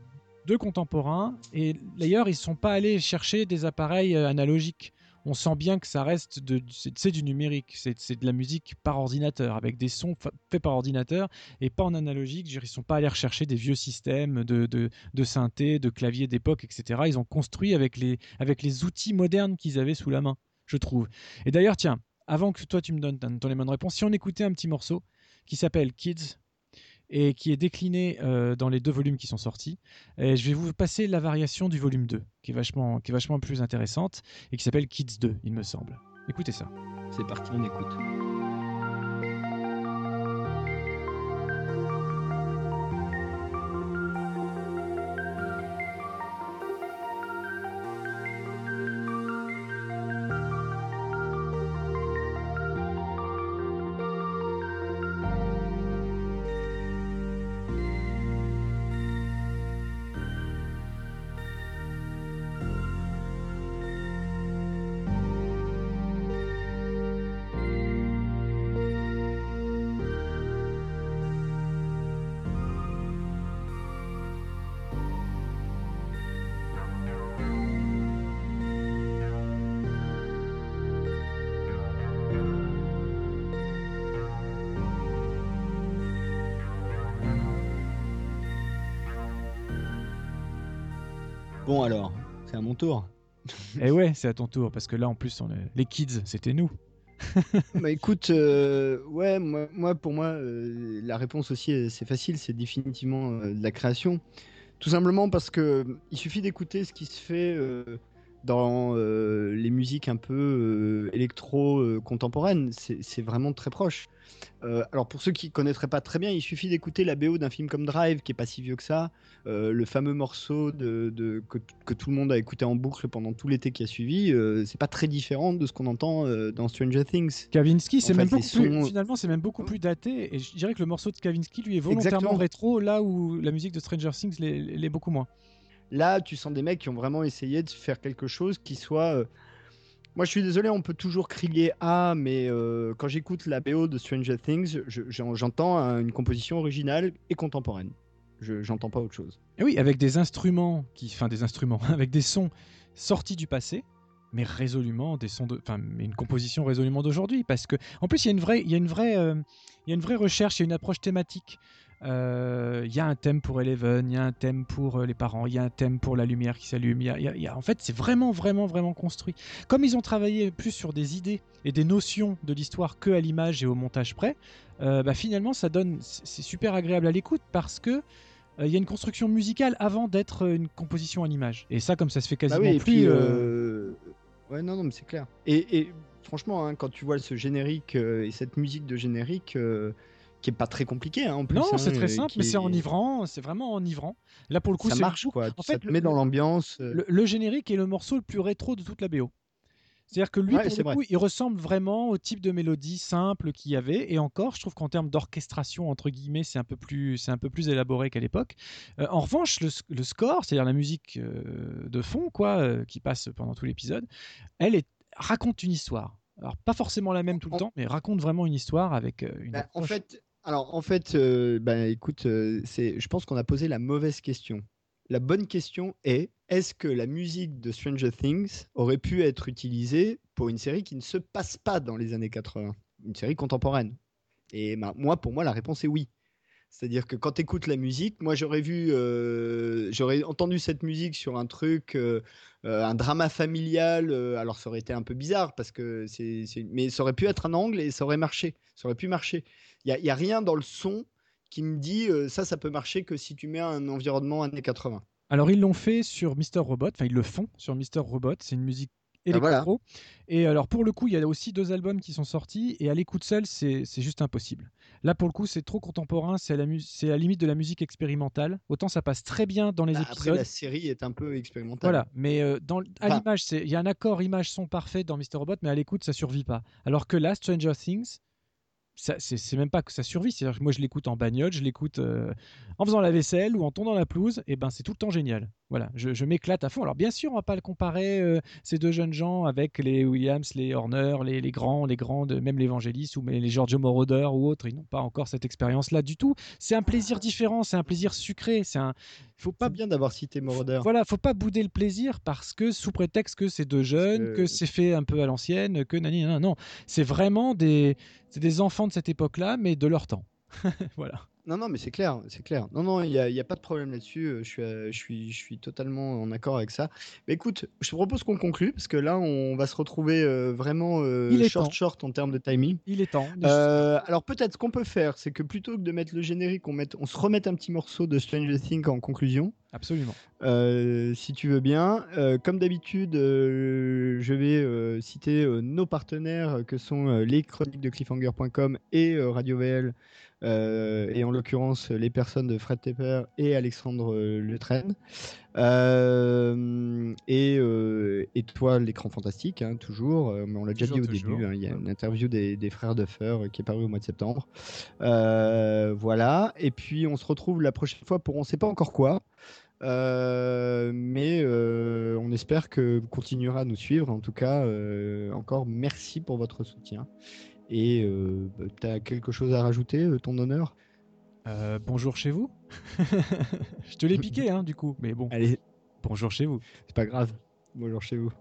de contemporains. Et d'ailleurs, ils ne sont pas allés chercher des appareils euh, analogiques. On sent bien que ça reste de, c'est du numérique, c'est de la musique par ordinateur, avec des sons faits par ordinateur et pas en analogique. Ils ne sont pas allés rechercher des vieux systèmes de, de, de synthé, de clavier d'époque, etc. Ils ont construit avec les, avec les outils modernes qu'ils avaient sous la main, je trouve. Et d'ailleurs, tiens, avant que toi tu me donnes ton les bonnes réponses, si on écoutait un petit morceau qui s'appelle Kids et qui est décliné euh, dans les deux volumes qui sont sortis. Je vais vous passer la variation du volume 2, qui est vachement, qui est vachement plus intéressante, et qui s'appelle Kids 2, il me semble. Écoutez ça. C'est parti, on écoute. Bon alors, c'est à mon tour. Eh ouais, c'est à ton tour, parce que là, en plus, on est... les kids, c'était nous. [laughs] bah écoute, euh, ouais, moi, moi, pour moi, euh, la réponse aussi, euh, c'est facile, c'est définitivement euh, de la création. Tout simplement parce que il suffit d'écouter ce qui se fait euh, dans euh, les musiques un peu euh, électro euh. C'est vraiment très proche. Euh, alors pour ceux qui connaîtraient pas très bien, il suffit d'écouter la BO d'un film comme Drive, qui est pas si vieux que ça, le fameux morceau de, de- que, que tout le monde a écouté en boucle pendant tout l'été qui a suivi. c'est pas très différent de ce qu'on entend dans Stranger Things. Kavinsky, c'est même beaucoup plus, finalement, c'est même beaucoup plus daté. Et je dirais que le morceau de Kavinsky, lui, est volontairement Exactement. rétro, là où la musique de Stranger Things l'est beaucoup moins. Là, tu sens des mecs qui ont vraiment essayé de faire quelque chose qui soit. euh, Moi, je suis désolé, on peut toujours crier ah, mais euh, quand j'écoute la BO de Stranger Things, je- j'en- j'entends un- une composition originale et contemporaine. Je j'entends pas autre chose. Et oui, avec des instruments, qui, enfin des instruments, [laughs] avec des sons sortis du passé, mais résolument des sons de, enfin, une composition résolument d'aujourd'hui, parce que, en plus, il y a une vraie, y euh, il y a une vraie recherche, il y a une approche thématique. Euh, Il y a un thème pour Eleven, il y a un thème pour euh, les parents, il y a un thème pour la lumière qui s'allume. En fait, c'est vraiment, vraiment, vraiment construit. Comme ils ont travaillé plus sur des idées et des notions de l'histoire que à l'image et au montage près, euh, bah, finalement, ça donne, c'est super agréable à l'écoute parce que euh, il y a une construction musicale avant d'être une composition en image. Et ça, comme ça se fait Bah quasiment oui, et plus. puis, euh, Ouais, non, non, mais c'est clair. Et, et franchement, hein, quand tu vois ce générique et cette musique de générique, qui est pas très compliquée hein, en plus. Non, hein, c'est très simple, mais c'est est- enivrant. C'est vraiment enivrant. Là, pour le coup, Ça marche, quoi. En ça fait, te le- met dans l'ambiance. euh. Le, le générique est le morceau le plus rétro de toute la BO. C'est-à-dire que lui, Ouais, pour le vrai. coup, il ressemble vraiment au type de mélodie simple qu'il y avait. Et encore, je trouve qu'en termes d'orchestration, entre guillemets, c'est un peu plus, c'est un peu plus élaboré qu'à l'époque. Euh, en revanche, le, le score, c'est-à-dire la musique euh, de fond, quoi, euh, qui passe pendant tout l'épisode, elle est, raconte une histoire. Alors, pas forcément la même tout le En- temps, mais raconte vraiment une histoire avec une Bah, en fait, alors en fait, euh, bah, écoute, euh, c'est, je pense qu'on a posé la mauvaise question. La bonne question est est-ce que la musique de Stranger Things aurait pu être utilisée pour une série qui ne se passe pas dans les années 80, une série contemporaine Et moi, pour moi, la réponse est oui. C'est-à-dire que quand tu écoutes la musique, moi j'aurais vu, euh, j'aurais entendu cette musique sur un truc, un drama familial. alors ça aurait été un peu bizarre parce que mais ça aurait pu être un angle et ça aurait marché. Ça aurait pu marcher. Il y a, rien dans le son qui me dit euh, ça, ça peut marcher que si tu mets un environnement années 80. Alors ils l'ont fait sur Mister Robot, enfin ils le font sur Mister Robot, c'est une musique Ah, électro. voilà. Et alors pour le coup, il y a aussi deux albums qui sont sortis et à l'écoute seule, c'est c'est juste impossible. Là pour le coup, c'est trop contemporain, c'est à, la à la limite de la musique expérimentale. Autant ça passe très bien dans les Bah, après, épisodes. la série est un peu expérimentale. Voilà, mais euh, dans, à Enfin- l'image, il y a un accord image-son parfait dans Mister Robot, mais à l'écoute, ça survit pas. Alors que là, Stranger Things, c'est même pas que ça survit. C'est-à-dire que moi, je l'écoute en bagnole, je l'écoute euh, en faisant la vaisselle ou en tondant la pelouse, et ben c'est tout le temps génial. Voilà, je, je m'éclate à fond. Alors bien sûr, on va pas le comparer euh, ces deux jeunes gens avec les Williams, les Horner, les, les grands, les grandes, même l'évangéliste ou les Giorgio Moroder ou autres. Ils n'ont pas encore cette expérience-là du tout. C'est un plaisir différent, c'est un plaisir sucré. C'est un, faut Pas bien d'avoir cité Moroder. voilà, faut pas bouder le plaisir parce que sous prétexte que c'est deux jeunes, que- que c'est fait un peu à l'ancienne, que nani, nan, non, c'est vraiment des, c'est des enfants de cette époque-là, mais de leur temps. [laughs] voilà. Non, non, mais c'est clair, c'est clair. Non, non, il n'y a, pas de problème là-dessus. euh, Je suis, euh, je, suis, je suis totalement en accord avec ça. Mais écoute, je te propose qu'on conclue parce que là, on va se retrouver euh, vraiment euh, Il est short, temps. short en termes de timing. Il est temps. Euh, alors peut-être ce qu'on peut faire, c'est que plutôt que de mettre le générique, on, mette, on se remette un petit morceau de Stranger Things en conclusion. Absolument. Euh, si tu veux bien. Euh, comme d'habitude, euh, je vais citer nos partenaires que sont les chroniques de cliffhanger.com et Radio VL, euh, et en l'occurrence les personnes de Fred Tepper et Alexandre euh, Le Train. Euh, et, euh, et toi, l'écran fantastique, hein, toujours. mais on l'a déjà dit au toujours. début. hein, Il y a une interview des, des frères Duffer qui est parue au mois de septembre. Voilà. Et puis on se retrouve la prochaine fois pour on sait pas encore quoi. Euh, mais euh, on espère que vous continuerez à nous suivre. En tout cas, euh, encore merci pour votre soutien. Et tu as quelque chose à rajouter, euh, ton honneur? Euh, bonjour chez vous. [laughs] Je te l'ai piqué, hein, du coup, mais bon. Allez, Bonjour chez vous. c'est pas grave. Bonjour chez vous.